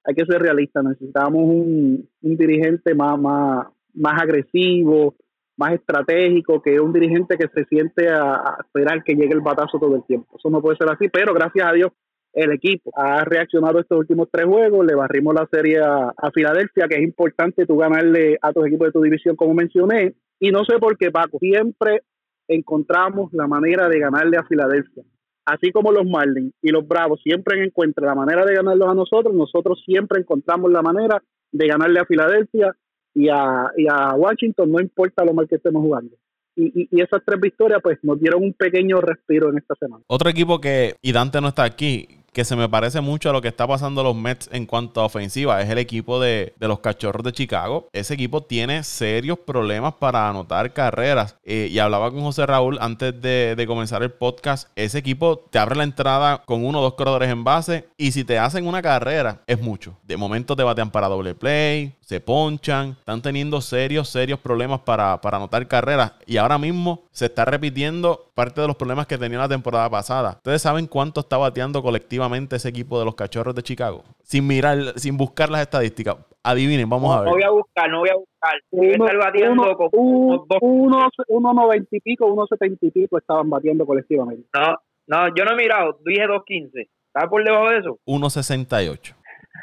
hay que ser realista. Necesitamos un, dirigente más, más, más agresivo, más estratégico, que un dirigente que se siente a, esperar que llegue el batazo todo el tiempo. Eso no puede ser así, pero gracias a Dios el equipo ha reaccionado estos últimos tres juegos, le barrimos la serie a, a, Filadelfia, que es importante tú ganarle a tus equipos de tu división, como mencioné, y no sé por qué, Paco, siempre encontramos la manera de ganarle a Filadelfia así como los Marlins y los Bravos siempre encuentran la manera de ganarlos a nosotros, nosotros siempre encontramos la manera de ganarle a Filadelfia y a, y a Washington, no importa lo mal que estemos jugando. Y, y, esas tres victorias pues nos dieron un pequeño respiro en esta semana. Otro equipo que, y Dante no está aquí, que se me parece mucho a lo que está pasando los Mets en cuanto a ofensiva. Es el equipo de, los Cachorros de Chicago. Ese equipo tiene serios problemas para anotar carreras. Eh, y hablaba con José Raúl antes de, de, comenzar el podcast. Ese equipo te abre la entrada con uno o dos corredores en base. Y si te hacen una carrera, es mucho. De momento te batean para doble play, se ponchan. Están teniendo serios, serios problemas para, para anotar carreras. Y ahora mismo se está repitiendo parte de los problemas que tenía la temporada pasada. ¿Ustedes saben cuánto está bateando colectivamente ese equipo de los Cachorros de Chicago? Sin mirar, sin buscar las estadísticas. Adivinen, vamos a ver. No voy a buscar, no voy a buscar. Uno, estar bateando uno, uno, uno, noventa y pico, uno setenta y pico estaban batiendo colectivamente. No, no, yo no he mirado. Dije 2.15. ¿Está por debajo de eso? 1.68.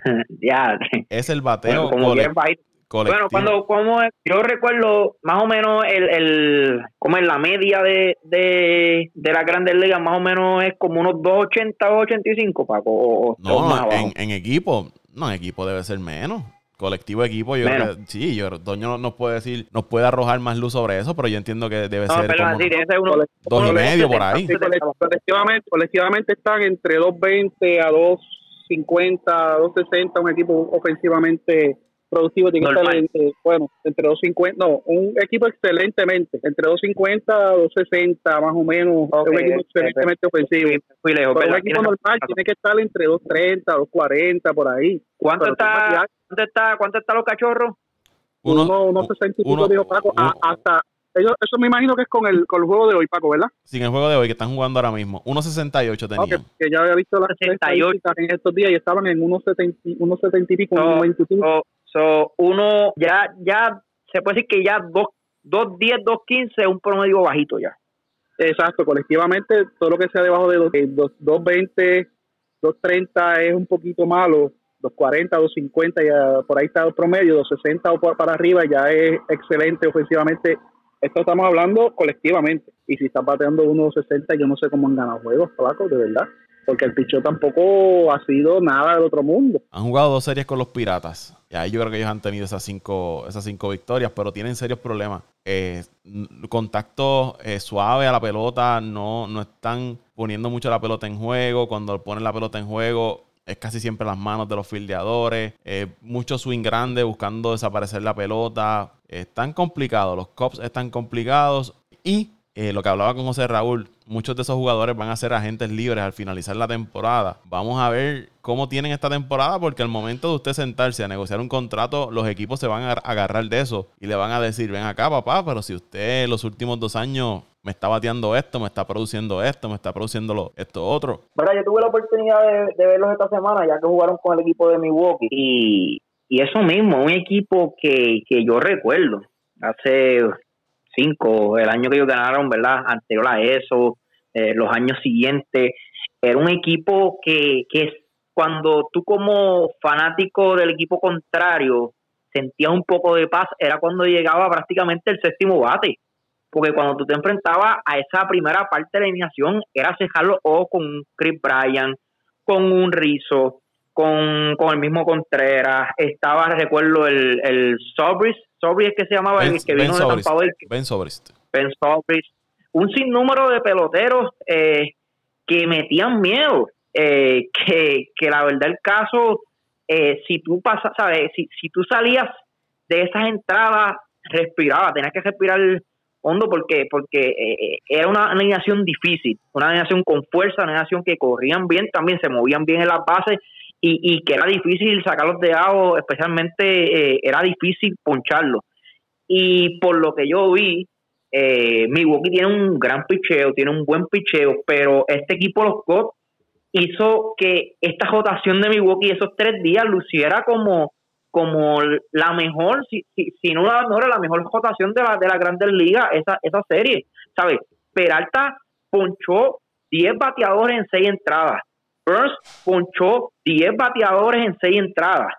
ya. Es el bateo. como bueno, cuando como yo recuerdo más o menos el, el como en la media de, de, de las grandes ligas, más o menos es como unos 280 o 85, Paco. O, no, en, en, equipo, no, en equipo debe ser menos. Colectivo equipo, yo creo que, sí, yo, Doño nos puede decir, nos puede arrojar más luz sobre eso, pero yo entiendo que debe ser como uno, dos y medio por ahí. colectivamente, colectivamente están entre 220 a 250, 260, un equipo ofensivamente productivo tiene que estar entre, bueno, entre 250, no, un equipo excelentemente, entre 250 a 260 más o menos, un equipo excelentemente ofensivo. Pero un equipo normal tiene que estar entre 230, 240 por ahí. ¿Cuánto está, ¿cuánto está, cuánto está los cachorros? Uno, uno, uno dijo Paco, hasta eso me imagino que es con el, con el juego de hoy, Paco, ¿verdad? Sí, el juego de hoy que están jugando ahora mismo. 1.68 tenían. Okay, que ya había visto las 68 en estos días y estaban en 1.70 y pico, 1.25. So, uno ya, ya se puede decir que ya 2.10, 2.15 es un promedio bajito ya. Exacto, colectivamente todo lo que sea debajo de 2.20, 2.30 es un poquito malo, 2.40, 2.50 ya por ahí está el promedio, 2.60 o para arriba ya es excelente ofensivamente. Esto estamos hablando colectivamente. Y si estás bateando 1.60, yo no sé cómo han ganado juegos, Flaco, de verdad porque el pichón tampoco ha sido nada del otro mundo. Han jugado dos series con los Piratas. Y ahí yo creo que ellos han tenido esas cinco, esas cinco victorias, pero tienen serios problemas. Eh, contacto eh, suave a la pelota, no, no están poniendo mucho la pelota en juego. Cuando ponen la pelota en juego, es casi siempre las manos de los fildeadores. Eh, mucho swing grande buscando desaparecer la pelota. están complicados, los cops están complicados. Y eh, lo que hablaba con José Raúl, muchos de esos jugadores van a ser agentes libres al finalizar la temporada. Vamos a ver cómo tienen esta temporada, porque al momento de usted sentarse a negociar un contrato, los equipos se van a agarrar de eso y le van a decir, ven acá papá, pero si usted los últimos dos años me está bateando esto, me está produciendo esto, me está produciendo esto otro. Bueno, yo tuve la oportunidad de, verlos esta semana, ya que jugaron con el equipo de Milwaukee. Y, y eso mismo, un equipo que, que yo recuerdo hace cinco, el año que ellos ganaron, ¿verdad? Anterior a eso, eh, los años siguientes, era un equipo que, que cuando tú como fanático del equipo contrario sentías un poco de paz, era cuando llegaba prácticamente el séptimo bate. Porque cuando tú te enfrentabas a esa primera parte de la eliminación, era cejarlo o con un Chris Bryan, con un Rizzo, con, con el mismo Contreras, estaba, recuerdo, el, el Sobris, Sobris es que se llamaba el que vino de Tampa Bay. Ben Sobris. Ben Sobris. Un sinnúmero de peloteros eh, que metían miedo. Eh, que, que la verdad el caso, eh, si tú pasas, ¿sabes? Si, si tú salías de esas entradas, respiraba, tenías que respirar hondo porque porque era una alineación difícil, una alineación con fuerza, una alineación que corrían bien, también se movían bien en las bases y, y que era difícil sacarlos de agua, especialmente eh, era difícil poncharlos. Y por lo que yo vi, eh, Milwaukee tiene un gran picheo, tiene un buen picheo, pero este equipo, los Cubs, hizo que esta rotación de Milwaukee esos tres días luciera como, como la mejor, si, si, no la mejor, la mejor rotación de la, de la Grandes Ligas, esa, esa serie. ¿Sabes? Peralta ponchó 10 bateadores en 6 entradas. Burns ponchó 10 bateadores en 6 entradas.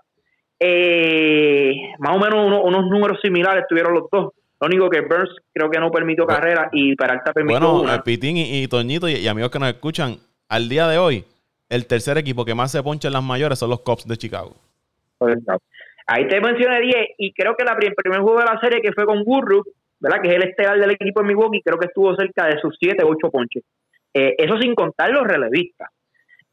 Eh, más o menos unos números similares tuvieron los dos. Lo único que Burns creo que no permitió carrera y Peralta permitió bueno, una. Pitín y, Toñito y, amigos que nos escuchan, al día de hoy, el tercer equipo que más se poncha en las mayores son los Cubs de Chicago. Ahí te mencioné 10 y creo que el primer juego de la serie que fue con Gurru, ¿verdad? que es el estelar del equipo de Milwaukee, creo que estuvo cerca de sus 7 o 8 ponches. Eh, eso sin contar los relevistas.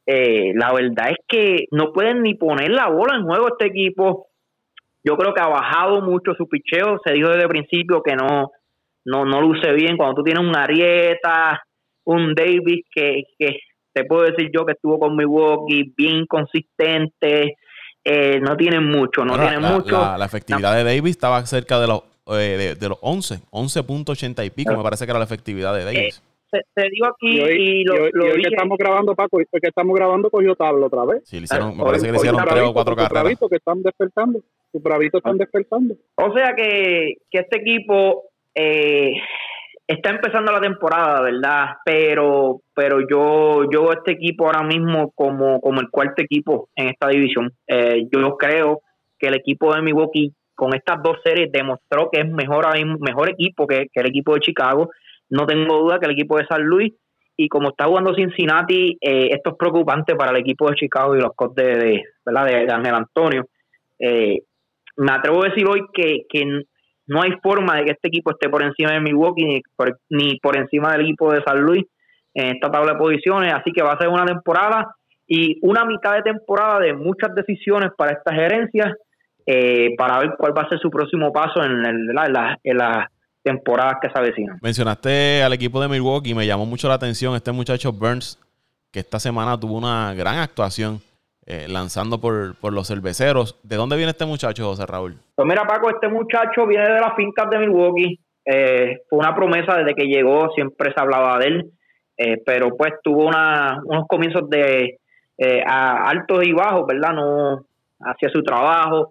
eh, la verdad es que no pueden ni poner la bola en juego este equipo. Yo creo que ha bajado mucho su picheo. Se dijo desde el principio que no, no, no luce bien. Cuando tú tienes un Arieta, un Davis que, que te puedo decir yo que estuvo con Milwaukee, bien consistente, eh, no tienen mucho, no tienen mucho. La, efectividad de Davis estaba cerca de los, eh, de, los 11, 11.80 y pico, me parece que era la efectividad de Davis. Eh, te, digo aquí y, lo, que estamos grabando, Paco, es que estamos grabando cogió tablo otra vez. Sí, le hicieron, me parece que le hicieron tres o cuatro carreras. que están despertando, sus bravitos están ah. despertando. O sea que, que este equipo eh, está empezando la temporada, ¿verdad? Pero pero yo yo este equipo ahora mismo como, como el cuarto equipo en esta división. Eh, yo creo que el equipo de Milwaukee con estas dos series demostró que es mejor mejor equipo que, el equipo de Chicago. No tengo duda que el equipo de San Luis y como está jugando Cincinnati, eh, esto es preocupante para el equipo de Chicago y los Cubs de, ¿verdad? de, Ángel Antonio. Eh, me atrevo a decir hoy que, que no hay forma de que este equipo esté por encima de Milwaukee ni por, ni por encima del equipo de San Luis en esta tabla de posiciones, así que va a ser una temporada y una mitad de temporada de muchas decisiones para estas gerencias eh, para ver cuál va a ser su próximo paso en, en, en las temporadas que se avecinan. Mencionaste al equipo de Milwaukee, me llamó mucho la atención este muchacho Burns, que esta semana tuvo una gran actuación eh, lanzando por, por, los cerveceros. ¿De dónde viene este muchacho, José Raúl? Pues mira, Paco, este muchacho viene de las fincas de Milwaukee. Eh, fue una promesa desde que llegó, siempre se hablaba de él, eh, pero pues tuvo unos comienzos de altos y bajos, ¿verdad? No hacía su trabajo.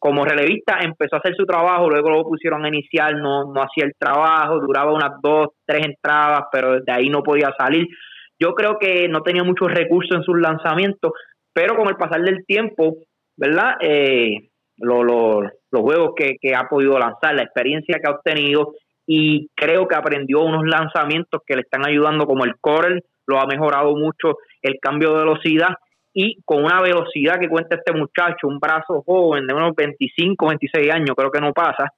como relevista empezó a hacer su trabajo, luego lo pusieron a iniciar, no, no hacía el trabajo, duraba unas dos, tres entradas, pero de ahí no podía salir. Yo creo que no tenía muchos recursos en sus lanzamientos, pero con el pasar del tiempo, ¿verdad? Eh, los juegos que, ha podido lanzar, la experiencia que ha obtenido y creo que aprendió unos lanzamientos que le están ayudando como el corel, lo ha mejorado mucho el cambio de velocidad y con una velocidad que cuenta este muchacho, un brazo joven de unos 25, 26 años, creo que no pasa,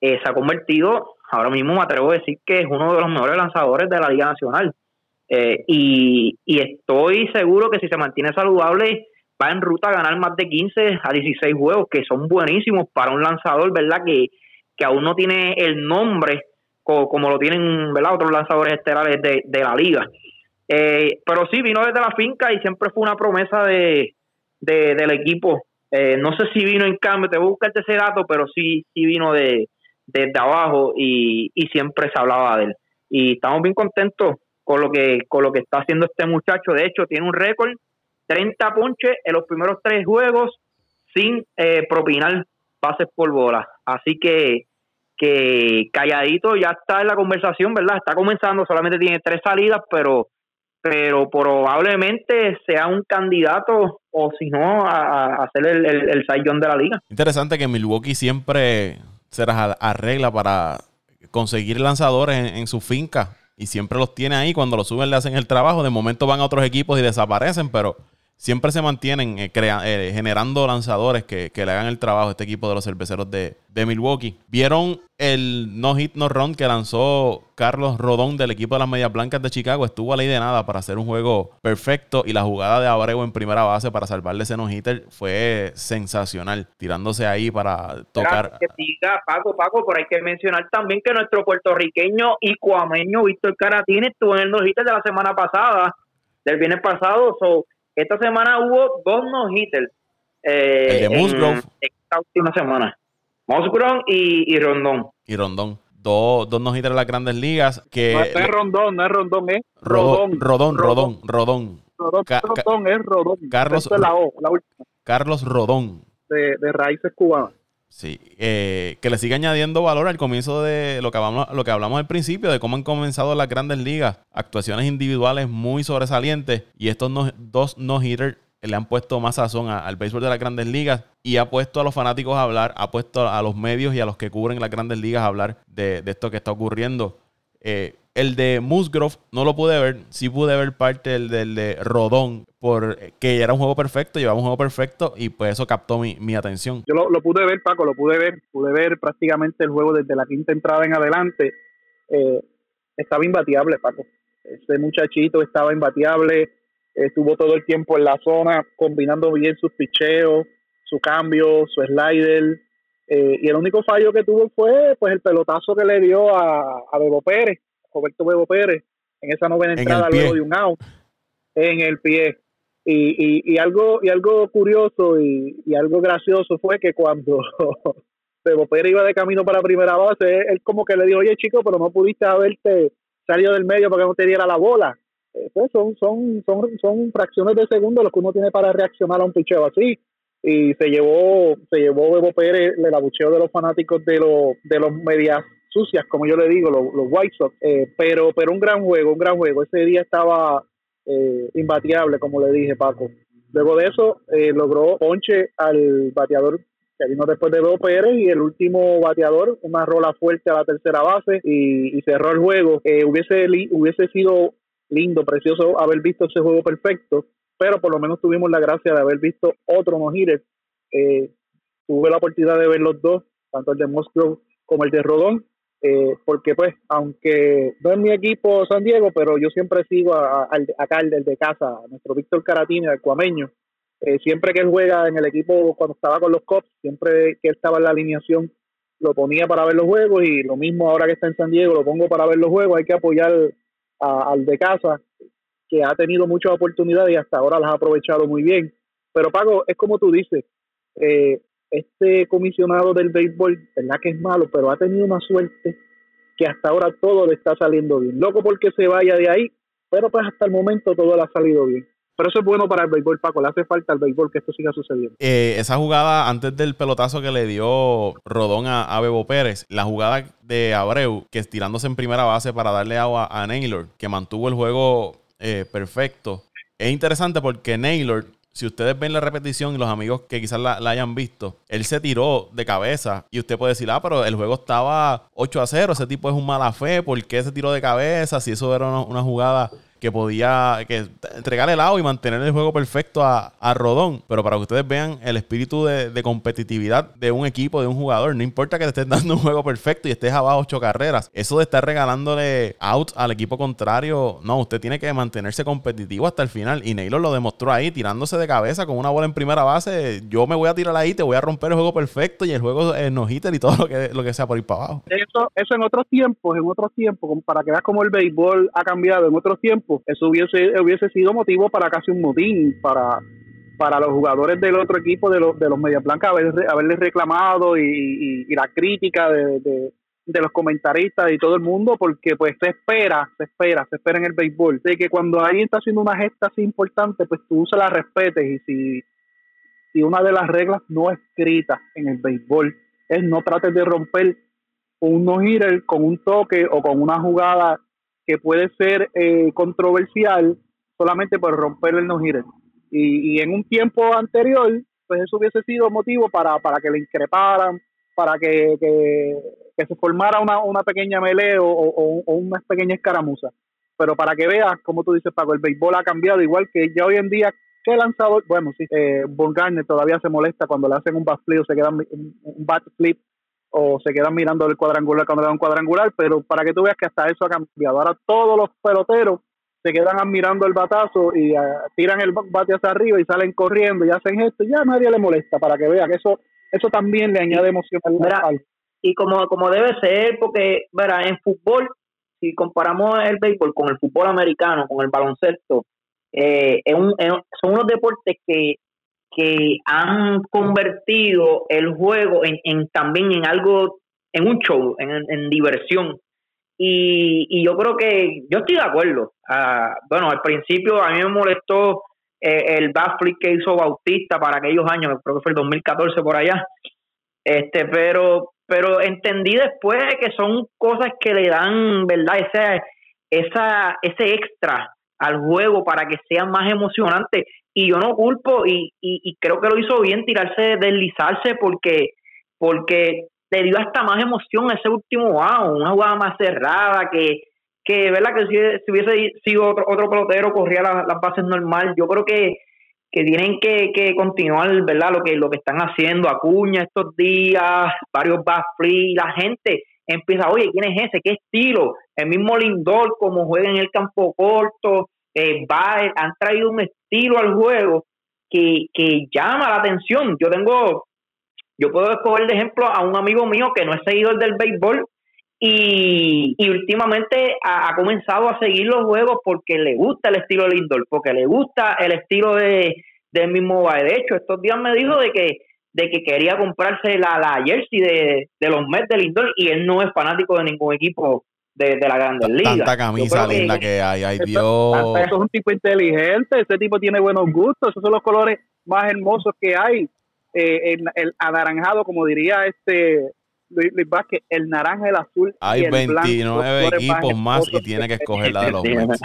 eh, se ha convertido, ahora mismo me atrevo a decir que es uno de los mejores lanzadores de la Liga Nacional. Eh, y, estoy seguro que si se mantiene saludable va en ruta a ganar más de 15 a 16 juegos, que son buenísimos para un lanzador, ¿verdad? Que, que aún no tiene el nombre como, lo tienen, ¿verdad? Otros lanzadores estelares de, la liga. Eh, pero sí, vino desde la finca y siempre fue una promesa de, del equipo. Eh, no sé si vino en cambio, te voy a buscar ese dato, pero sí, sí vino de, desde abajo y, y siempre se hablaba de él. Y estamos bien contentos con lo que con lo que está haciendo este muchacho. De hecho, tiene un récord 30 ponches en los primeros tres juegos sin eh, propinar pases por bola. Así que que calladito ya está en la conversación, ¿verdad? Está comenzando, solamente tiene tres salidas, pero pero probablemente sea un candidato o si no a, hacer el, el, el de la liga. Interesante que Milwaukee siempre se las arregla para conseguir lanzadores en, en su finca y siempre los tiene ahí. Cuando los suben le hacen el trabajo. De momento van a otros equipos y desaparecen, pero siempre se mantienen eh, eh, generando lanzadores que, le hagan el trabajo a este equipo de los cerveceros de, Milwaukee. ¿Vieron el no hit no run que lanzó Carlos Rodón del equipo de las Medias Blancas de Chicago? Estuvo a ley de nada para hacer un juego perfecto y la jugada de Abreu en primera base para salvarle ese no hitter fue sensacional, tirándose ahí para tocar. Que diga, Paco, Paco, pero hay que mencionar también que nuestro puertorriqueño y cuameño Víctor Caratini estuvo en el no hitter de la semana pasada, del viernes pasado, so esta semana hubo dos no-hitters. Eh, el de Musgrove. Esta última semana. Musgrove y, y Rondón. Y Rondón. Dos, dos no-hitters en las grandes ligas. Que no, es Rondón, no es Rondón, es Rodón. Rodón, Rodón, Rodón. Rodón, es Rodón. Carlos, la o, la Carlos Rodón. De, de raíces cubanas. Sí, eh, que le siga añadiendo valor al comienzo de lo que, hablamos, lo que hablamos al principio, de cómo han comenzado las grandes ligas. Actuaciones individuales muy sobresalientes y estos dos no-hitters le han puesto más sazón al béisbol de las grandes ligas y ha puesto a los fanáticos a hablar, ha puesto a los medios y a los que cubren las grandes ligas a hablar de, esto que está ocurriendo. Eh, el de Musgrove no lo pude ver, sí pude ver parte del, del de Rodón, porque era un juego perfecto, llevaba un juego perfecto y pues eso captó mi, mi atención. Yo lo, pude ver, Paco, lo pude ver, pude ver prácticamente el juego desde la quinta entrada en adelante. Eh, estaba imbateable, Paco. Ese muchachito estaba imbateable. estuvo todo el tiempo en la zona combinando bien sus picheos, su cambio, su slider. Eh, y el único fallo que tuvo fue pues el pelotazo que le dio a, a Bebo Pérez, Roberto Bebo Pérez, en esa novena entrada luego de un out en el pie. Y, y, algo y algo curioso y, algo gracioso fue que cuando Bebo Pérez iba de camino para primera base, él como que le dijo, oye chico, pero no pudiste haberte salido del medio para que no te diera la bola. Eh, pues son, son, son, son fracciones de segundo lo que uno tiene para reaccionar a un picheo así. Y se llevó, se llevó Bebo Pérez el abucheo de los fanáticos de los, de los medias sucias, como yo le digo, los, White Sox. Eh, pero, pero un gran juego, un gran juego. Ese día estaba eh, imbateable, como le dije, Paco. Luego de eso, eh, logró ponche al bateador que vino después de Bebo Pérez y el último bateador, una rola fuerte a la tercera base y, cerró el juego. hubiese, hubiese sido lindo, precioso haber visto ese juego perfecto, pero por lo menos tuvimos la gracia de haber visto otro no eh, tuve la oportunidad de ver los dos, tanto el de Musgrove como el de Rodón, eh, porque pues, aunque no es mi equipo San Diego, pero yo siempre sigo a, acá el, de casa, nuestro Víctor Caratini, el cuameño, eh, siempre que él juega en el equipo cuando estaba con los Cops, siempre que él estaba en la alineación, lo ponía para ver los juegos y lo mismo ahora que está en San Diego, lo pongo para ver los juegos, hay que apoyar al de casa, que ha tenido muchas oportunidades y hasta ahora las ha aprovechado muy bien. Pero Pago, es como tú dices, eh, este comisionado del béisbol, verdad que es malo, pero ha tenido una suerte que hasta ahora todo le está saliendo bien. Loco porque se vaya de ahí, pero pues hasta el momento todo le ha salido bien. Pero eso es bueno para el béisbol, Paco. Le hace falta al béisbol que esto siga sucediendo. Eh, esa jugada antes del pelotazo que le dio Rodón a, Bebo Pérez, la jugada de Abreu, que estirándose en primera base para darle agua a Naylor, que mantuvo el juego eh, perfecto. Es interesante porque Naylor si ustedes ven la repetición y los amigos que quizás la, hayan visto, él se tiró de cabeza y usted puede decir, ah, pero el juego estaba 8 a 0, ese tipo es un mala fe, ¿por qué se tiró de cabeza? Si eso era una jugada que podía que entregar el lado y mantener el juego perfecto a, Rodón. Pero para que ustedes vean el espíritu de, competitividad de un equipo, de un jugador, no importa que te estés dando un juego perfecto y estés abajo ocho carreras, eso de estar regalándole out al equipo contrario, no, usted tiene que mantenerse competitivo hasta el final. Y Naylor lo demostró ahí, tirándose de cabeza con una bola en primera base. Yo me voy a tirar ahí, te voy a romper el juego perfecto y el juego es no hitter y todo lo que, lo que sea por ir para abajo. Eso, eso en otros tiempos, en otros tiempos, para que veas cómo el béisbol ha cambiado en otros tiempos eso hubiese, hubiese sido motivo para casi un motín, para, para los jugadores del otro equipo de los, de los Media Blancas haber, haberles reclamado y, la crítica de, de, los comentaristas y todo el mundo, porque pues se espera, se espera, se espera en el béisbol, de que cuando alguien está haciendo una gesta así importante, pues tú se la respetes y si, si una de las reglas no escritas en el béisbol es no trates de romper un no-hitter con un toque o con una jugada que puede ser eh, controversial solamente por romper el no y, y, en un tiempo anterior, pues eso hubiese sido motivo para, para que le increparan, para que, que, se formara una, una pequeña melee o, o, una pequeña escaramuza. Pero para que veas, como tú dices, Paco, el béisbol ha cambiado, igual que ya hoy en día, ¿qué lanzador? Bueno, sí, eh, todavía se molesta cuando le hacen un bat flip o se queda un, un bat flip o se quedan mirando el cuadrangular cuando le dan un cuadrangular, pero para que tú veas que hasta eso ha cambiado. Ahora todos los peloteros se quedan admirando el batazo y ah, tiran el bate hacia arriba y salen corriendo y hacen esto, y ya nadie le molesta, para que vean que eso eso también le añade emoción al Y como, como debe ser, porque verá, en fútbol, si comparamos el béisbol con el fútbol americano, con el baloncesto, eh, son unos deportes que que han convertido el juego en, también en algo, en un show, en, diversión. Y, yo creo que, yo estoy de acuerdo. Ah, bueno, al principio a mí me molestó eh, el backflip que hizo Bautista para aquellos años, creo que fue el 2014 por allá. Este, pero, pero entendí después que son cosas que le dan, ¿verdad? Ese, esa, ese extra al juego para que sea más emocionante y yo no culpo y, y, creo que lo hizo bien tirarse, deslizarse porque porque le dio hasta más emoción ese último out, una jugada más cerrada que, que verdad que si, hubiese sido otro, otro pelotero corría las bases normal, yo creo que, que tienen que, que, continuar, ¿verdad? Lo que lo que están haciendo Acuña estos días, varios back free, la gente empieza, oye, ¿quién es ese? ¿Qué estilo? El mismo Lindor, como juega en el campo corto, eh, va, han traído un estilo al juego que, que llama la atención. Yo tengo, yo puedo escoger de ejemplo a un amigo mío que no es seguidor del béisbol y, y últimamente ha, comenzado a seguir los juegos porque le gusta el estilo de Lindor, porque le gusta el estilo de, del mismo De hecho, estos días me dijo de que de que quería comprarse la, la jersey de, de los Mets de Lindor y él no es fanático de ningún equipo de, la Grandes Ligas. Tanta camisa linda que, hay, ay Dios. Eso es un tipo inteligente, ese tipo tiene buenos gustos, esos son los colores más hermosos que hay. Eh, el anaranjado, como diría este Luis, Vázquez, el naranja, el azul. Hay y el 29 equipos más, y tiene que escoger la de los Mets.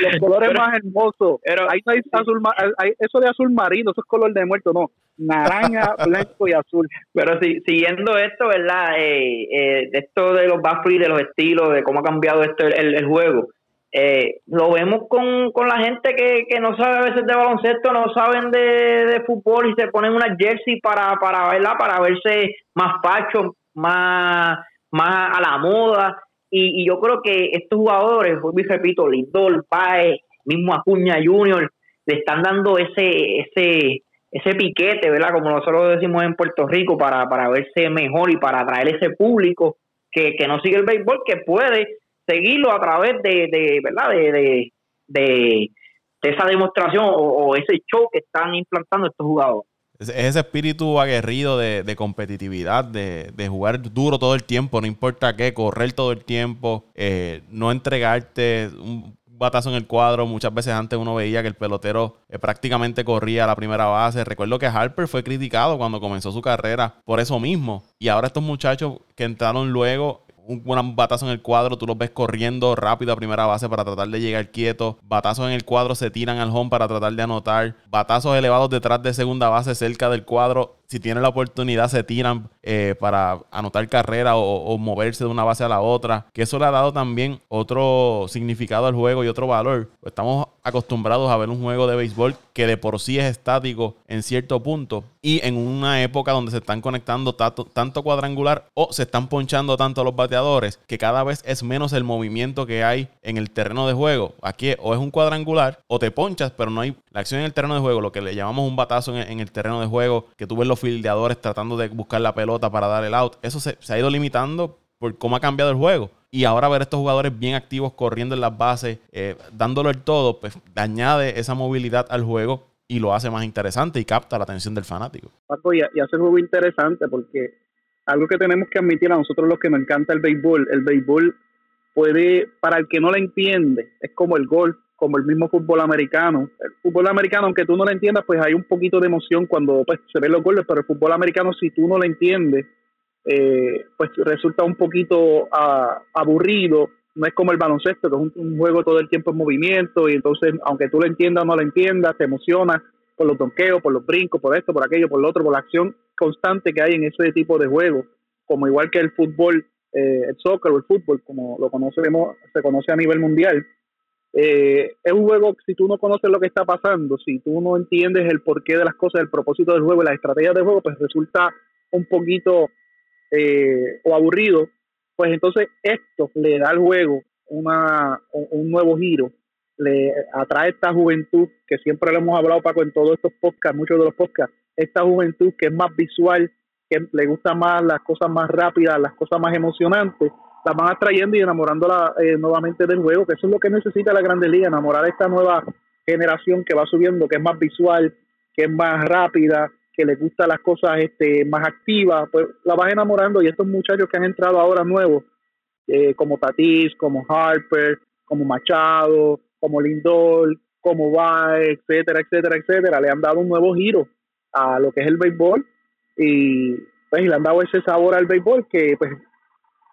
Los colores más hermosos. Pero, hay, azul, hay, eso de azul marino, eso es color de muerto, no. Naranja, blanco y azul. Pero si, siguiendo esto, ¿verdad? Eh, eh, esto de los Buffy, de los estilos, de cómo ha cambiado esto el, el juego. Eh, lo vemos con, con la gente que, que no sabe a veces de baloncesto, no saben de, de fútbol y se ponen una jersey para, para, ¿verdad? para verse más pacho, más, más a la moda. Y, yo creo que estos jugadores, hoy repito, Lindor, Paez, mismo Acuña Junior, le están dando ese, ese, ese piquete, ¿verdad? Como nosotros decimos en Puerto Rico, para, para verse mejor y para atraer ese público que, que no sigue el béisbol, que puede seguirlo a través de, de ¿verdad? De, de, de, esa demostración o, ese show que están implantando estos jugadores. Es, ese espíritu aguerrido de, competitividad, de, jugar duro todo el tiempo, no importa qué, correr todo el tiempo, eh, no entregarte un batazo en el cuadro. Muchas veces antes uno veía que el pelotero eh, prácticamente corría a la primera base. Recuerdo que Harper fue criticado cuando comenzó su carrera por eso mismo. Y ahora estos muchachos que entraron luego un, batazo en el cuadro, tú los ves corriendo rápido a primera base para tratar de llegar quieto. Batazos en el cuadro se tiran al home para tratar de anotar. Batazos elevados detrás de segunda base cerca del cuadro si tienen la oportunidad, se tiran eh, para anotar carrera o, moverse de una base a la otra. Que eso le ha dado también otro significado al juego y otro valor. Estamos acostumbrados a ver un juego de béisbol que de por sí es estático en cierto punto y en una época donde se están conectando tanto, tanto cuadrangular o se están ponchando tanto los bateadores que cada vez es menos el movimiento que hay en el terreno de juego. Aquí o es un cuadrangular o te ponchas, pero no hay la acción en el terreno de juego, lo que le llamamos un batazo en, el terreno de juego, que tú ves los fildeadores tratando de buscar la pelota para dar el out. Eso se, ha ido limitando por cómo ha cambiado el juego. Y ahora ver a estos jugadores bien activos corriendo en las bases, eh, dándolo el todo, pues añade esa movilidad al juego y lo hace más interesante y capta la atención del fanático. Paco, y, hace el juego interesante porque algo que tenemos que admitir a nosotros los que nos encanta el béisbol, el béisbol puede, para el que no lo entiende, es como el golf como el mismo fútbol americano. El fútbol americano, aunque tú no lo entiendas, pues hay un poquito de emoción cuando pues, se ven los goles, pero el fútbol americano, si tú no lo entiendes, eh, pues resulta un poquito ah, aburrido. No es como el baloncesto, que es un, juego todo el tiempo en movimiento, y entonces, aunque tú lo entiendas o no lo entiendas, te emociona por los donqueos, por los brincos, por esto, por aquello, por lo otro, por la acción constante que hay en ese tipo de juego, como igual que el fútbol, eh, el soccer o el fútbol, como lo conocemos, se conoce a nivel mundial eh, es un juego, si tú no conoces lo que está pasando, si tú no entiendes el porqué de las cosas, el propósito del juego, la estrategia del juego, pues resulta un poquito eh, o aburrido, pues entonces esto le da al juego una, un nuevo giro, le atrae esta juventud que siempre le hemos hablado Paco en todos estos podcasts, muchos de los podcasts, esta juventud que es más visual, que le gusta más las cosas más rápidas, las cosas más emocionantes, la van atrayendo y enamorándola eh, nuevamente del juego, que eso es lo que necesita la Grande Liga, enamorar a esta nueva generación que va subiendo, que es más visual, que es más rápida, que le gustan las cosas este, más activas, pues la vas enamorando y estos muchachos que han entrado ahora nuevos, eh, como Tatis, como Harper, como Machado, como Lindor, como Baez, etcétera, etcétera, etcétera, le han dado un nuevo giro a lo que es el béisbol y pues le han dado ese sabor al béisbol que pues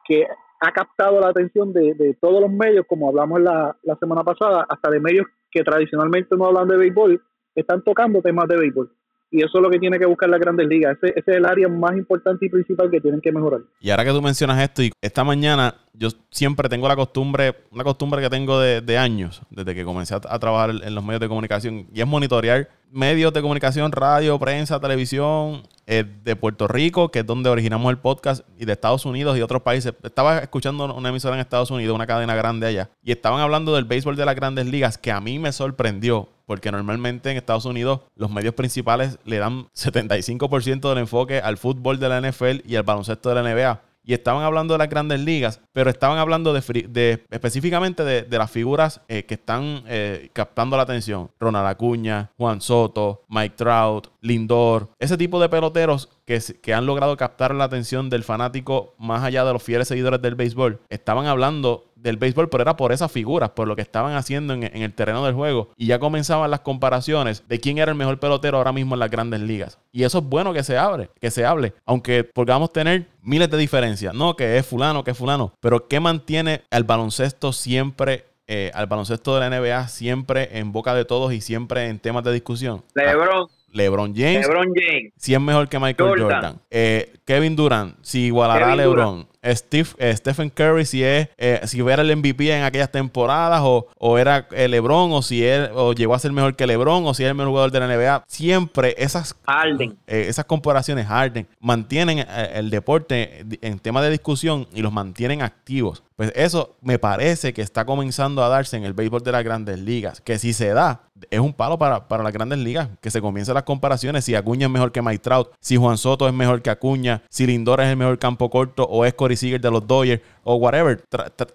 que ha captado la atención de, todos los medios, como hablamos la, la semana pasada, hasta de medios que tradicionalmente no hablan de béisbol, están tocando temas de béisbol. Y eso es lo que tiene que buscar la grandes ligas. Ese, ese, es el área más importante y principal que tienen que mejorar. Y ahora que tú mencionas esto, y esta mañana yo siempre tengo la costumbre, una costumbre que tengo de, años, desde que comencé a, trabajar en los medios de comunicación, y es monitorear medios de comunicación, radio, prensa, televisión, eh, de Puerto Rico, que es donde originamos el podcast, y de Estados Unidos y otros países. Estaba escuchando una emisora en Estados Unidos, una cadena grande allá, y estaban hablando del béisbol de las grandes ligas, que a mí me sorprendió, porque normalmente en Estados Unidos los medios principales le dan 75% del enfoque al fútbol de la NFL y al baloncesto de la NBA y estaban hablando de las grandes ligas, pero estaban hablando de, específicamente de, las figuras eh, que están eh, captando la atención. Ronald Acuña, Juan Soto, Mike Trout, Lindor, ese tipo de peloteros que, que, han logrado captar la atención del fanático más allá de los fieles seguidores del béisbol. Estaban hablando del béisbol, pero era por esas figuras, por lo que estaban haciendo en, el terreno del juego. Y ya comenzaban las comparaciones de quién era el mejor pelotero ahora mismo en las grandes ligas. Y eso es bueno que se abre, que se hable, aunque podamos tener miles de diferencias. No, que es fulano, que es fulano. Pero ¿qué mantiene al baloncesto siempre eh, al baloncesto de la NBA siempre en boca de todos y siempre en temas de discusión. LeBron. LeBron James. LeBron James. Si es mejor que Michael Jordan. Eh, Kevin Durant. Si igualará a LeBron. Steve, eh, Stephen Curry si es eh, si era el MVP en aquellas temporadas o, o era el LeBron o si él o llegó a ser mejor que LeBron o si es el mejor jugador de la NBA siempre esas Harden. Eh, esas comparaciones Harden mantienen el deporte en tema de discusión y los mantienen activos pues eso me parece que está comenzando a darse en el béisbol de las grandes ligas. Que si se da, es un palo para, para las grandes ligas. Que se comiencen las comparaciones. Si Acuña es mejor que Mike Trout, si Juan Soto es mejor que Acuña, si Lindor es el mejor campo corto, o es Corey Seager de los Dodgers, o whatever.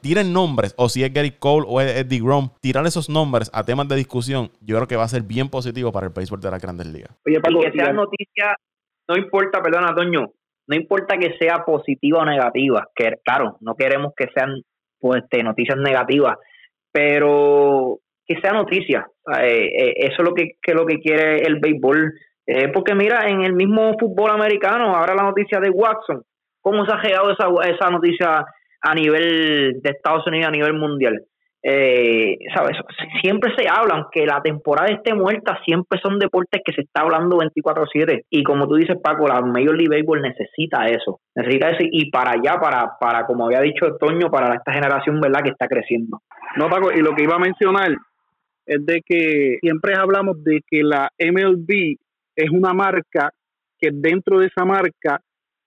tiren nombres, o si es Gary Cole o es Eddie Grom, tirar esos nombres a temas de discusión, yo creo que va a ser bien positivo para el béisbol de las grandes ligas. Oye, para que sea noticia, no importa, perdona, Toño, no importa que sea positiva o negativa, que claro, no queremos que sean pues, este, noticias negativas, pero que sea noticia. Eh, eh, eso es lo que, que, lo que quiere el béisbol. Eh, porque mira, en el mismo fútbol americano, ahora la noticia de Watson, ¿cómo se ha llegado esa, esa noticia a nivel de Estados Unidos, a nivel mundial? Eh, ¿sabes? Siempre se habla, aunque la temporada esté muerta, siempre son deportes que se está hablando 24-7. Y como tú dices, Paco, la Major League Baseball necesita eso. Necesita eso y para allá, para, para como había dicho Toño, para esta generación, ¿verdad?, que está creciendo. No, Paco, y lo que iba a mencionar es de que siempre hablamos de que la MLB es una marca que dentro de esa marca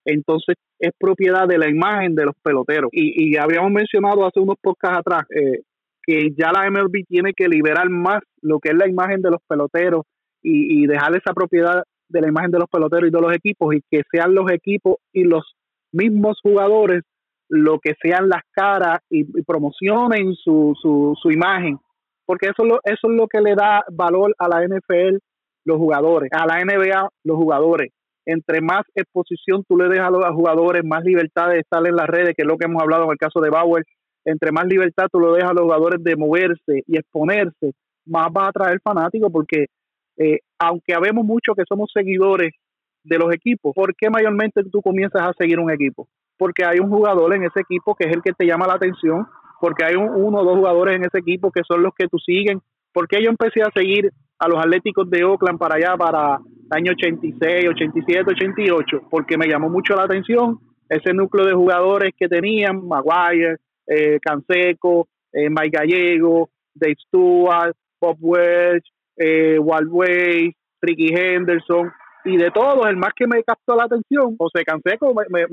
entonces es propiedad de la imagen de los peloteros. Y, y habíamos mencionado hace unos podcasts atrás, eh, que ya la MLB tiene que liberar más lo que es la imagen de los peloteros y, dejar esa propiedad de la imagen de los peloteros y de los equipos y que sean los equipos y los mismos jugadores lo que sean las caras y, promocionen su, su, su, imagen, porque eso, lo, eso es lo que le da valor a la NFL los jugadores, a la NBA los jugadores. Entre más exposición tú le dejas a los jugadores, más libertad de estar en las redes, que es lo que hemos hablado en el caso de Bauer, entre más libertad tú lo dejas a los jugadores de moverse y exponerse, más va a atraer fanáticos porque eh, aunque habemos muchos que somos seguidores de los equipos, ¿por qué mayormente tú comienzas a seguir un equipo? Porque hay un jugador en ese equipo que es el que te llama la atención, porque hay uno o dos jugadores en ese equipo que son los que tú siguen. porque yo empecé a seguir a los Atléticos de Oakland para allá, para el año 86, 87, 88? Porque me llamó mucho la atención ese núcleo de jugadores que tenían, Maguire, eh, Canseco, eh, Mike Gallego, Dave Stewart, Bob Welch, eh, Walt Ricky Henderson, y de todos, el más que me captó la atención, José Canseco, me,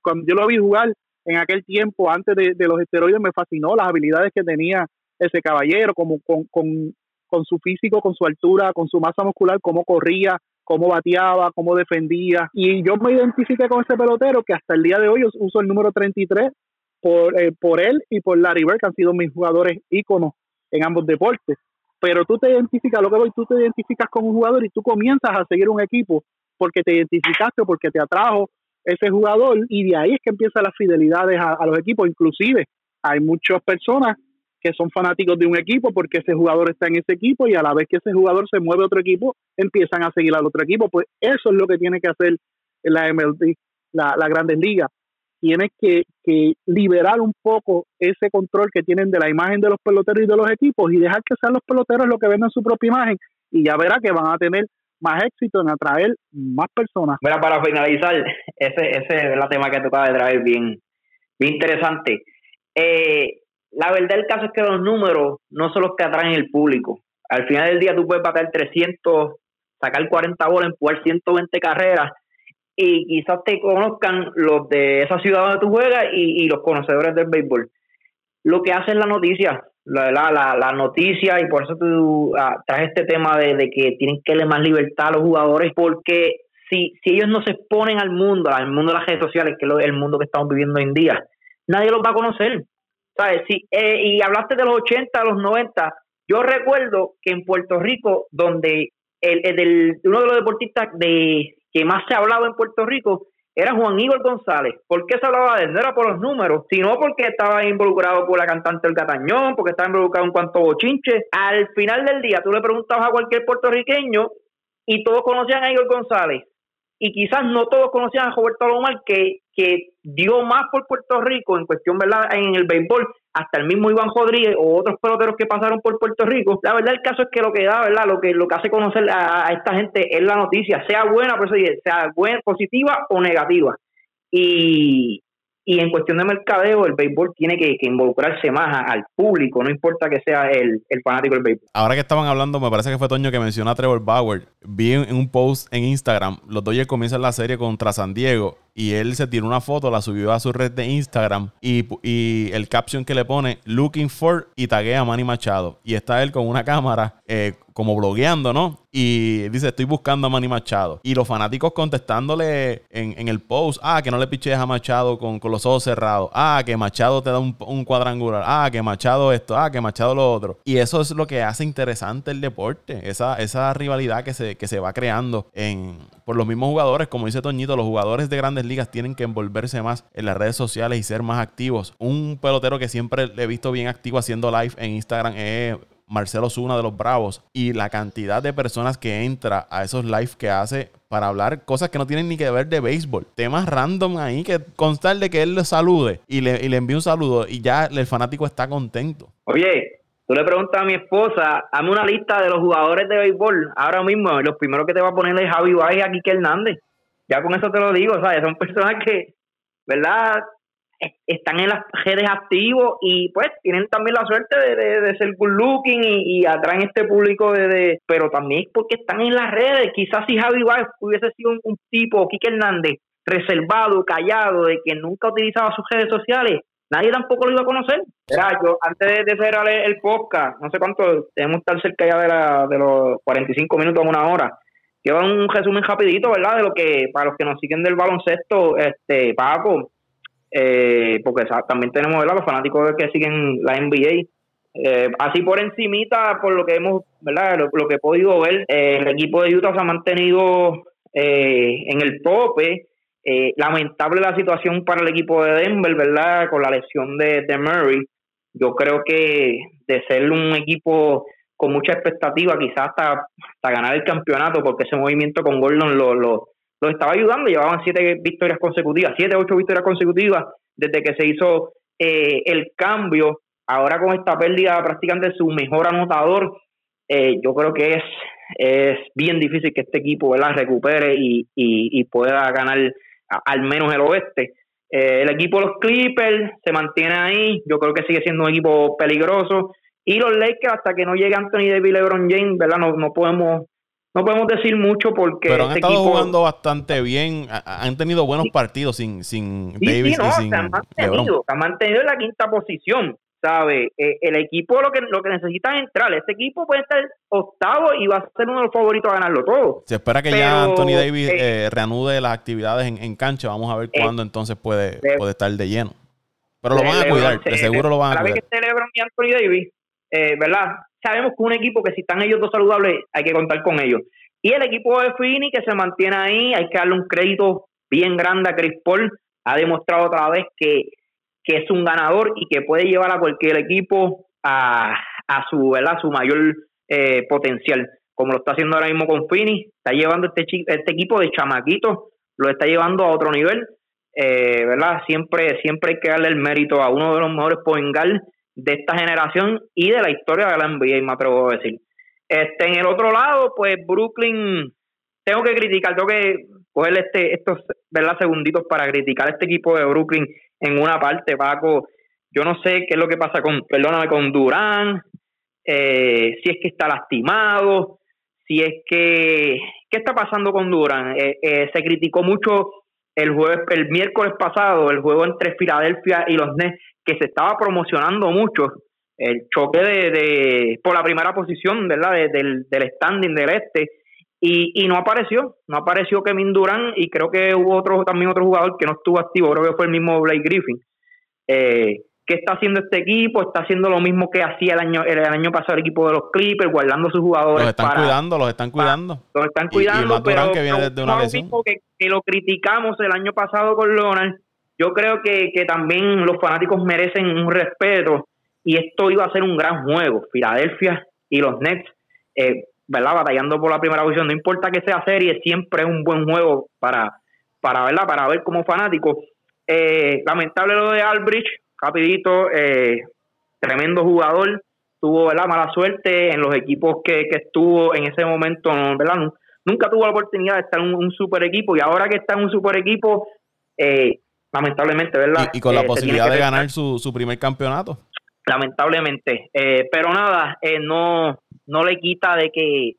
cuando yo lo vi jugar en aquel tiempo, antes de, los esteroides, me fascinó las habilidades que tenía ese caballero, como con, con, con su físico, con su altura, con su masa muscular, cómo corría, cómo bateaba, cómo defendía. Y yo me identifiqué con ese pelotero que hasta el día de hoy uso el número 33 por, eh, por él y por Larry Bird, que han sido mis jugadores íconos en ambos deportes. Pero tú te identificas, lo que voy, tú te identificas con un jugador y tú comienzas a seguir un equipo porque te identificaste, porque te atrajo ese jugador y de ahí es que empiezan las fidelidades a, los equipos. Inclusive hay muchas personas que son fanáticos de un equipo porque ese jugador está en ese equipo y a la vez que ese jugador se mueve a otro equipo, empiezan a seguir al otro equipo. Pues eso es lo que tiene que hacer la MLB, la, la Grandes Ligas tiene que, liberar un poco ese control que tienen de la imagen de los peloteros y de los equipos y dejar que sean los peloteros los que vendan su propia imagen y ya verá que van a tener más éxito, en atraer más personas. Mira, para finalizar, ese, ese es el tema que tú acabas de traer bien, interesante. Eh, la verdad del caso es que los números no son los que atraen el público. Al final del día tú puedes bater 300, sacar 40 bolas, empujar 120 carreras y quizás te conozcan los de esa ciudad donde tú juegas y, los conocedores del béisbol. Lo que hace es la noticia, la, la, la, noticia, y por eso tú ah, traes este tema de, que tienen que darle más libertad a los jugadores, porque si, si ellos no se exponen al mundo, al mundo de las redes sociales, que es el mundo que estamos viviendo hoy en día, nadie los va a conocer. ¿Sabes? Si, eh, y hablaste de los 80, los 90, yo recuerdo que en Puerto Rico, donde el, uno de los deportistas de que más se ha hablado en Puerto Rico era Juan Igor González. ¿Por qué se hablaba de él? No era por los números, sino porque estaba involucrado por la cantante El Catañón, porque estaba involucrado en cuanto bochinche. Al final del día, tú le preguntabas a cualquier puertorriqueño y todos conocían a Igor González. Y quizás no todos conocían a Roberto Lomar, que, que dio más por Puerto Rico en cuestión, ¿verdad?, en el béisbol hasta el mismo Iván Rodríguez o otros peloteros que pasaron por Puerto Rico. La verdad, el caso es que lo que da, ¿verdad? Lo que, lo que hace conocer a, esta gente es la noticia, sea buena, sea buena, positiva o negativa. Y, y en cuestión de mercadeo, el béisbol tiene que, involucrarse más al público, no importa que sea el, fanático del béisbol. Ahora que estaban hablando, me parece que fue Toño que mencionó a Trevor Bauer. Vi en, un post en Instagram, los Dodgers comienzan la serie contra San Diego y él se tiró una foto, la subió a su red de Instagram y, y, el caption que le pone Looking for y taguea a Manny Machado. Y está él con una cámara eh, como blogueando, ¿no? Y dice, estoy buscando a Manny Machado. Y los fanáticos contestándole en, el post, ah, que no le piches a Machado con, los ojos cerrados. Ah, que Machado te da un, cuadrangular. Ah, que Machado esto. Ah, que Machado lo otro. Y eso es lo que hace interesante el deporte. Esa, esa rivalidad que se, que se va creando en, por los mismos jugadores. Como dice Toñito, los jugadores de grandes ligas tienen que envolverse más en las redes sociales y ser más activos. Un pelotero que siempre le he visto bien activo haciendo live en Instagram es Marcelo Zuna de los Bravos y la cantidad de personas que entra a esos live que hace para hablar cosas que no tienen ni que ver de béisbol. Temas random ahí que constar de que él le salude y le, y le envíe un saludo y ya el fanático está contento. Oye, tú le preguntas a mi esposa, hazme una lista de los jugadores de béisbol ahora mismo. Los primeros que te va a poner es Javi Baez y Kike Hernández. Ya con eso te lo digo, ¿sabes? Son personas que, ¿verdad? están en las redes activos y pues tienen también la suerte de, ser good looking y, atraen este público de, pero también porque están en las redes quizás si Javi Baez hubiese sido un, tipo Kike Hernández reservado, callado, de que nunca utilizaba sus redes sociales nadie tampoco lo iba a conocer. Era yo, antes de cerrar el, podcast, no sé cuánto, debemos estar cerca ya de, la, de los 45 minutos a una hora. Quiero un resumen rapidito, ¿verdad? De lo que, para los que nos siguen del baloncesto, este, Paco, eh, porque también tenemos los fanáticos que siguen la NBA. Eh, así por encimita, por lo que hemos, ¿verdad? Lo, que he podido ver, eh, el equipo de Utah se ha mantenido en el tope. lamentable la situación para el equipo de Denver, ¿verdad? Con la lesión de Murray. Yo creo que de ser un equipo con mucha expectativa, quizás hasta, hasta ganar el campeonato, porque ese movimiento con Gordon lo, lo, estaba ayudando, llevaban siete victorias consecutivas, siete, ocho victorias consecutivas desde que se hizo eh, el cambio. Ahora con esta pérdida prácticamente su mejor anotador, eh, yo creo que es, es bien difícil que este equipo ¿verdad? recupere y, y, pueda ganar al menos el oeste. Eh, el equipo de los Clippers se mantiene ahí, yo creo que sigue siendo un equipo peligroso. Y los Lakers, hasta que no llegue Anthony Davis y LeBron James, ¿verdad? No, no podemos no podemos decir mucho porque. Pero han este estado jugando bastante bien. Han tenido buenos partidos sin, sin Davis y sin se han mantenido, se han mantenido en la quinta posición. ¿Sabe? Eh, el equipo lo que, lo que necesita es entrar. Este equipo puede estar octavo y va a ser uno de los favoritos a ganarlo todo. Se espera que ya Anthony Davis eh, eh, reanude las actividades en, cancha. Vamos a ver cuándo entonces puede, puede estar de lleno. Pero lo van a cuidar, de seguro lo van a cuidar. que celebran Anthony Davis, ¿verdad? sabemos que un equipo que si están ellos dos saludables, hay que contar con ellos. Y el equipo de Fini que se mantiene ahí, hay que darle un crédito bien grande a Chris Paul. Ha demostrado otra vez que, es un ganador y que puede llevar a cualquier equipo a, a su, ¿verdad? su mayor eh, potencial. Como lo está haciendo ahora mismo con Fini, está llevando este, este equipo de chamaquitos, lo está llevando a otro nivel. Eh, ¿verdad? Siempre, siempre hay que darle el mérito a uno de los mejores point de esta generación y de la historia de la NBA, me atrevo a decir. Este, en el otro lado, pues Brooklyn tengo que criticar, tengo que coger este, estos ¿verdad? segunditos para criticar este equipo de Brooklyn en una parte, Paco. Yo no sé qué es lo que pasa con, perdóname, con Durán, eh, si es que está lastimado, si es que, ¿qué está pasando con Durán? Eh, eh, se criticó mucho el jueves, el miércoles pasado, el juego entre Filadelfia y los Nets, que se estaba promocionando mucho, el choque de, de por la primera posición, ¿verdad? del, del standing del este, y, y no apareció, no apareció Kevin Durant y creo que hubo otro también otro jugador que no estuvo activo, creo que fue el mismo Blake Griffin. Eh, ¿Qué está haciendo este equipo? Está haciendo lo mismo que hacía el año el año pasado el equipo de los Clippers, guardando sus jugadores. Los están cuidando, los están cuidando. los están cuidando, y, pero, que viene desde una lesión. Que, que, lo criticamos el año pasado con Leonard. Yo creo que, que también los fanáticos merecen un respeto y esto iba a ser un gran juego. Filadelfia y los Nets, eh, ¿verdad? Batallando por la primera posición. No importa que sea serie, siempre es un buen juego para, para, ¿verdad? para ver como fanático. Eh, lamentable lo de Albridge, rapidito, eh, tremendo jugador, tuvo la mala suerte en los equipos que, que estuvo en ese momento, ¿verdad? Nunca tuvo la oportunidad de estar en un, super equipo y ahora que está en un super equipo, eh, lamentablemente, ¿verdad? Y, con la eh, posibilidad de ganar su, su primer campeonato. Lamentablemente, pero nada, no, no le quita de que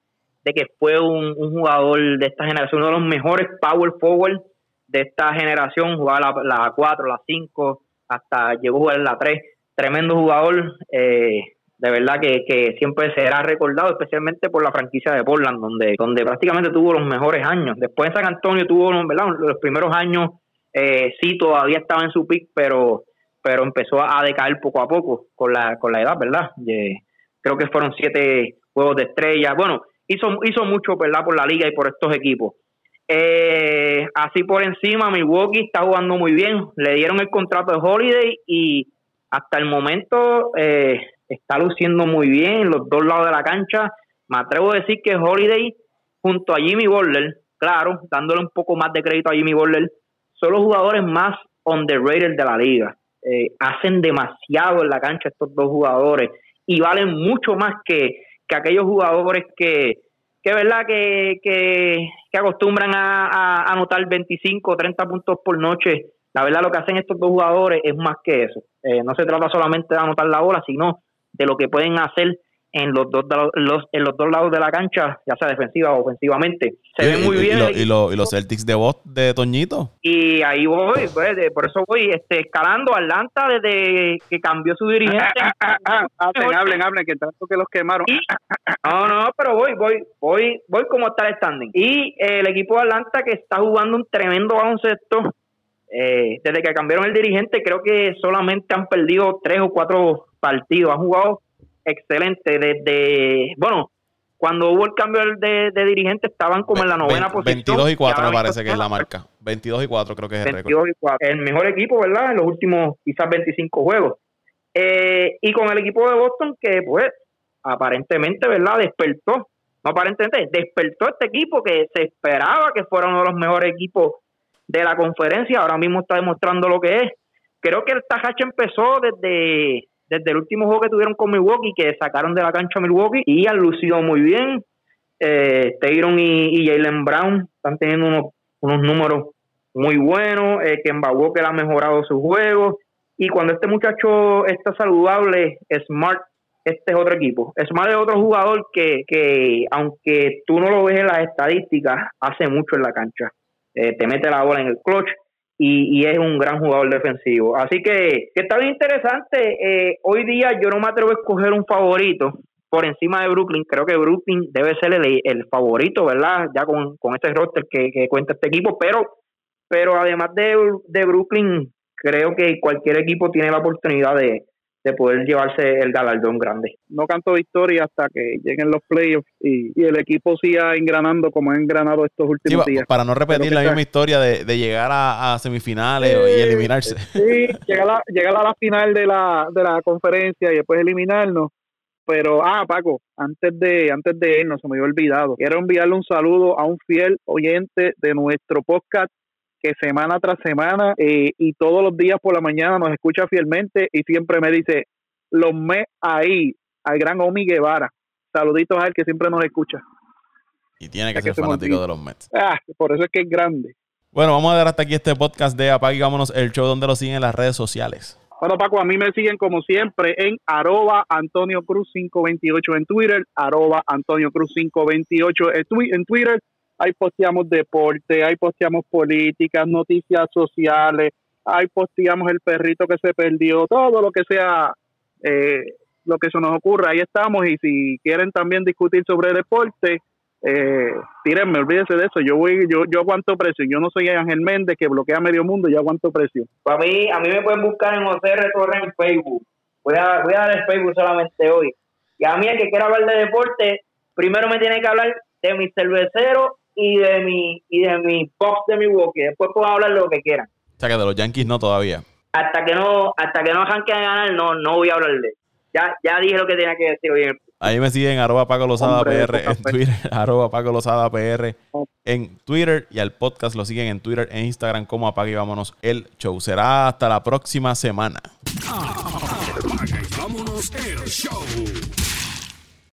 de que fue un, un, jugador de esta generación, uno de los mejores power forward de esta generación, jugaba la 4, la 5, hasta llegó a jugar en la 3. Tremendo jugador, eh, de verdad que, que, siempre será recordado, especialmente por la franquicia de Portland, donde, donde prácticamente tuvo los mejores años. Después en San Antonio tuvo los primeros años, eh, sí, todavía estaba en su pick, pero, pero empezó a decaer poco a poco con la, con la edad, ¿verdad? creo que fueron siete juegos de estrella. Bueno, hizo, hizo mucho, ¿verdad? Por la liga y por estos equipos. Eh, así por encima, Milwaukee está jugando muy bien. Le dieron el contrato de Holiday y hasta el momento eh, está luciendo muy bien en los dos lados de la cancha. Me atrevo a decir que Holiday, junto a Jimmy Butler, claro, dándole un poco más de crédito a Jimmy Butler, son los jugadores más underrated de la liga. Eh, hacen demasiado en la cancha estos dos jugadores y valen mucho más que, que aquellos jugadores que, que verdad que, que, acostumbran a, anotar 25 o 30 puntos por noche. La verdad lo que hacen estos dos jugadores es más que eso. Eh, no se trata solamente de anotar la bola, sino de lo que pueden hacer en los dos los, en los dos lados de la cancha, ya sea defensiva o ofensivamente. Se ve muy bien. Y, los Celtics de voz de Toñito. Y ahí voy, pues, por eso voy este, escalando Atlanta desde que cambió su dirigente. Ah, ah, ah, hablen, hablen, que tanto que los quemaron. no, no, pero voy, voy, voy, voy como está el standing. Y eh, el equipo de Atlanta que está jugando un tremendo baloncesto. Eh, desde que cambiaron el dirigente, creo que solamente han perdido tres o cuatro partidos. Han jugado excelente. Desde, bueno, cuando hubo el cambio de, dirigente estaban como en la novena posición. 22 y 4 me parece que es la marca. 22 y 4 creo que es el récord. El mejor equipo, ¿verdad? En los últimos quizás 25 juegos. Eh, y con el equipo de Boston que pues aparentemente, ¿verdad? Despertó. No aparentemente, despertó este equipo que se esperaba que fuera uno de los mejores equipos de la conferencia. Ahora mismo está demostrando lo que es. Creo que el Tajache empezó desde desde el último juego que tuvieron con Milwaukee, que sacaron de la cancha a Milwaukee y han lucido muy bien. Eh, Tayron y, Jalen Brown están teniendo unos, unos números muy buenos. Eh, que Walker ha mejorado su juego. Y cuando este muchacho está saludable, Smart, este es otro equipo. Smart es otro jugador que, que aunque tú no lo ves en las estadísticas, hace mucho en la cancha. Eh, te mete la bola en el clutch y, es un gran jugador defensivo. Así que, está bien interesante. Eh, hoy día yo no me atrevo a escoger un favorito por encima de Brooklyn. Creo que Brooklyn debe ser el, favorito, ¿verdad? Ya con, con este roster que, cuenta este equipo, pero, pero además de, de Brooklyn, creo que cualquier equipo tiene la oportunidad de, de poder llevarse el galardón grande. No canto victoria hasta que lleguen los playoffs y, el equipo siga engranando como ha engranado estos últimos días. Para no repetir la misma historia de, llegar a, semifinales y eliminarse. Sí, llegar a, llegar a la final de la, de la conferencia y después eliminarnos. Pero, ah, Paco, antes de, antes de irnos, se me había olvidado. Quiero enviarle un saludo a un fiel oyente de nuestro podcast que semana tras semana eh, y todos los días por la mañana nos escucha fielmente y siempre me dice, los me ahí, al gran Omi Guevara. Saluditos a él que siempre nos escucha. Y tiene que ser fanático de los Mets. Ah, por eso es que es grande. Bueno, vamos a dar hasta aquí este podcast de Apague el show donde lo siguen en las redes sociales. Bueno, Paco, a mí me siguen como siempre en arroba Antonio Cruz 528 en Twitter, arroba Antonio Cruz 528 en Twitter. Ahí posteamos deporte, ahí posteamos políticas, noticias sociales, ahí posteamos el perrito que se perdió, todo lo que sea eh, lo que se nos ocurra, ahí estamos y si quieren también discutir sobre deporte, eh, tírenme, olvídense de eso, yo voy, yo, yo aguanto presión, yo no soy Ángel Méndez que bloquea medio mundo, yo aguanto presión. Para mí, a mí me pueden buscar en José Retorre en Facebook, voy a, voy a dar el Facebook solamente hoy, y a mí el que quiera hablar de deporte, primero me tiene que hablar de mi cervecero y de mi, y de mi box de mi Milwaukee, después puedo hablar de lo que quieran. O sea que de los Yankees no todavía. Hasta que no, hasta que no arranquen a ganar, no, no voy a hablar de ya, ya dije lo que tenía que decir hoy. Ahí me siguen arroba Paco Lozada PR en Twitter, arroba Paco Lozada PR en Twitter y al podcast lo siguen en Twitter e Instagram como Apague y Vámonos el show. Será hasta la próxima semana. vámonos el show.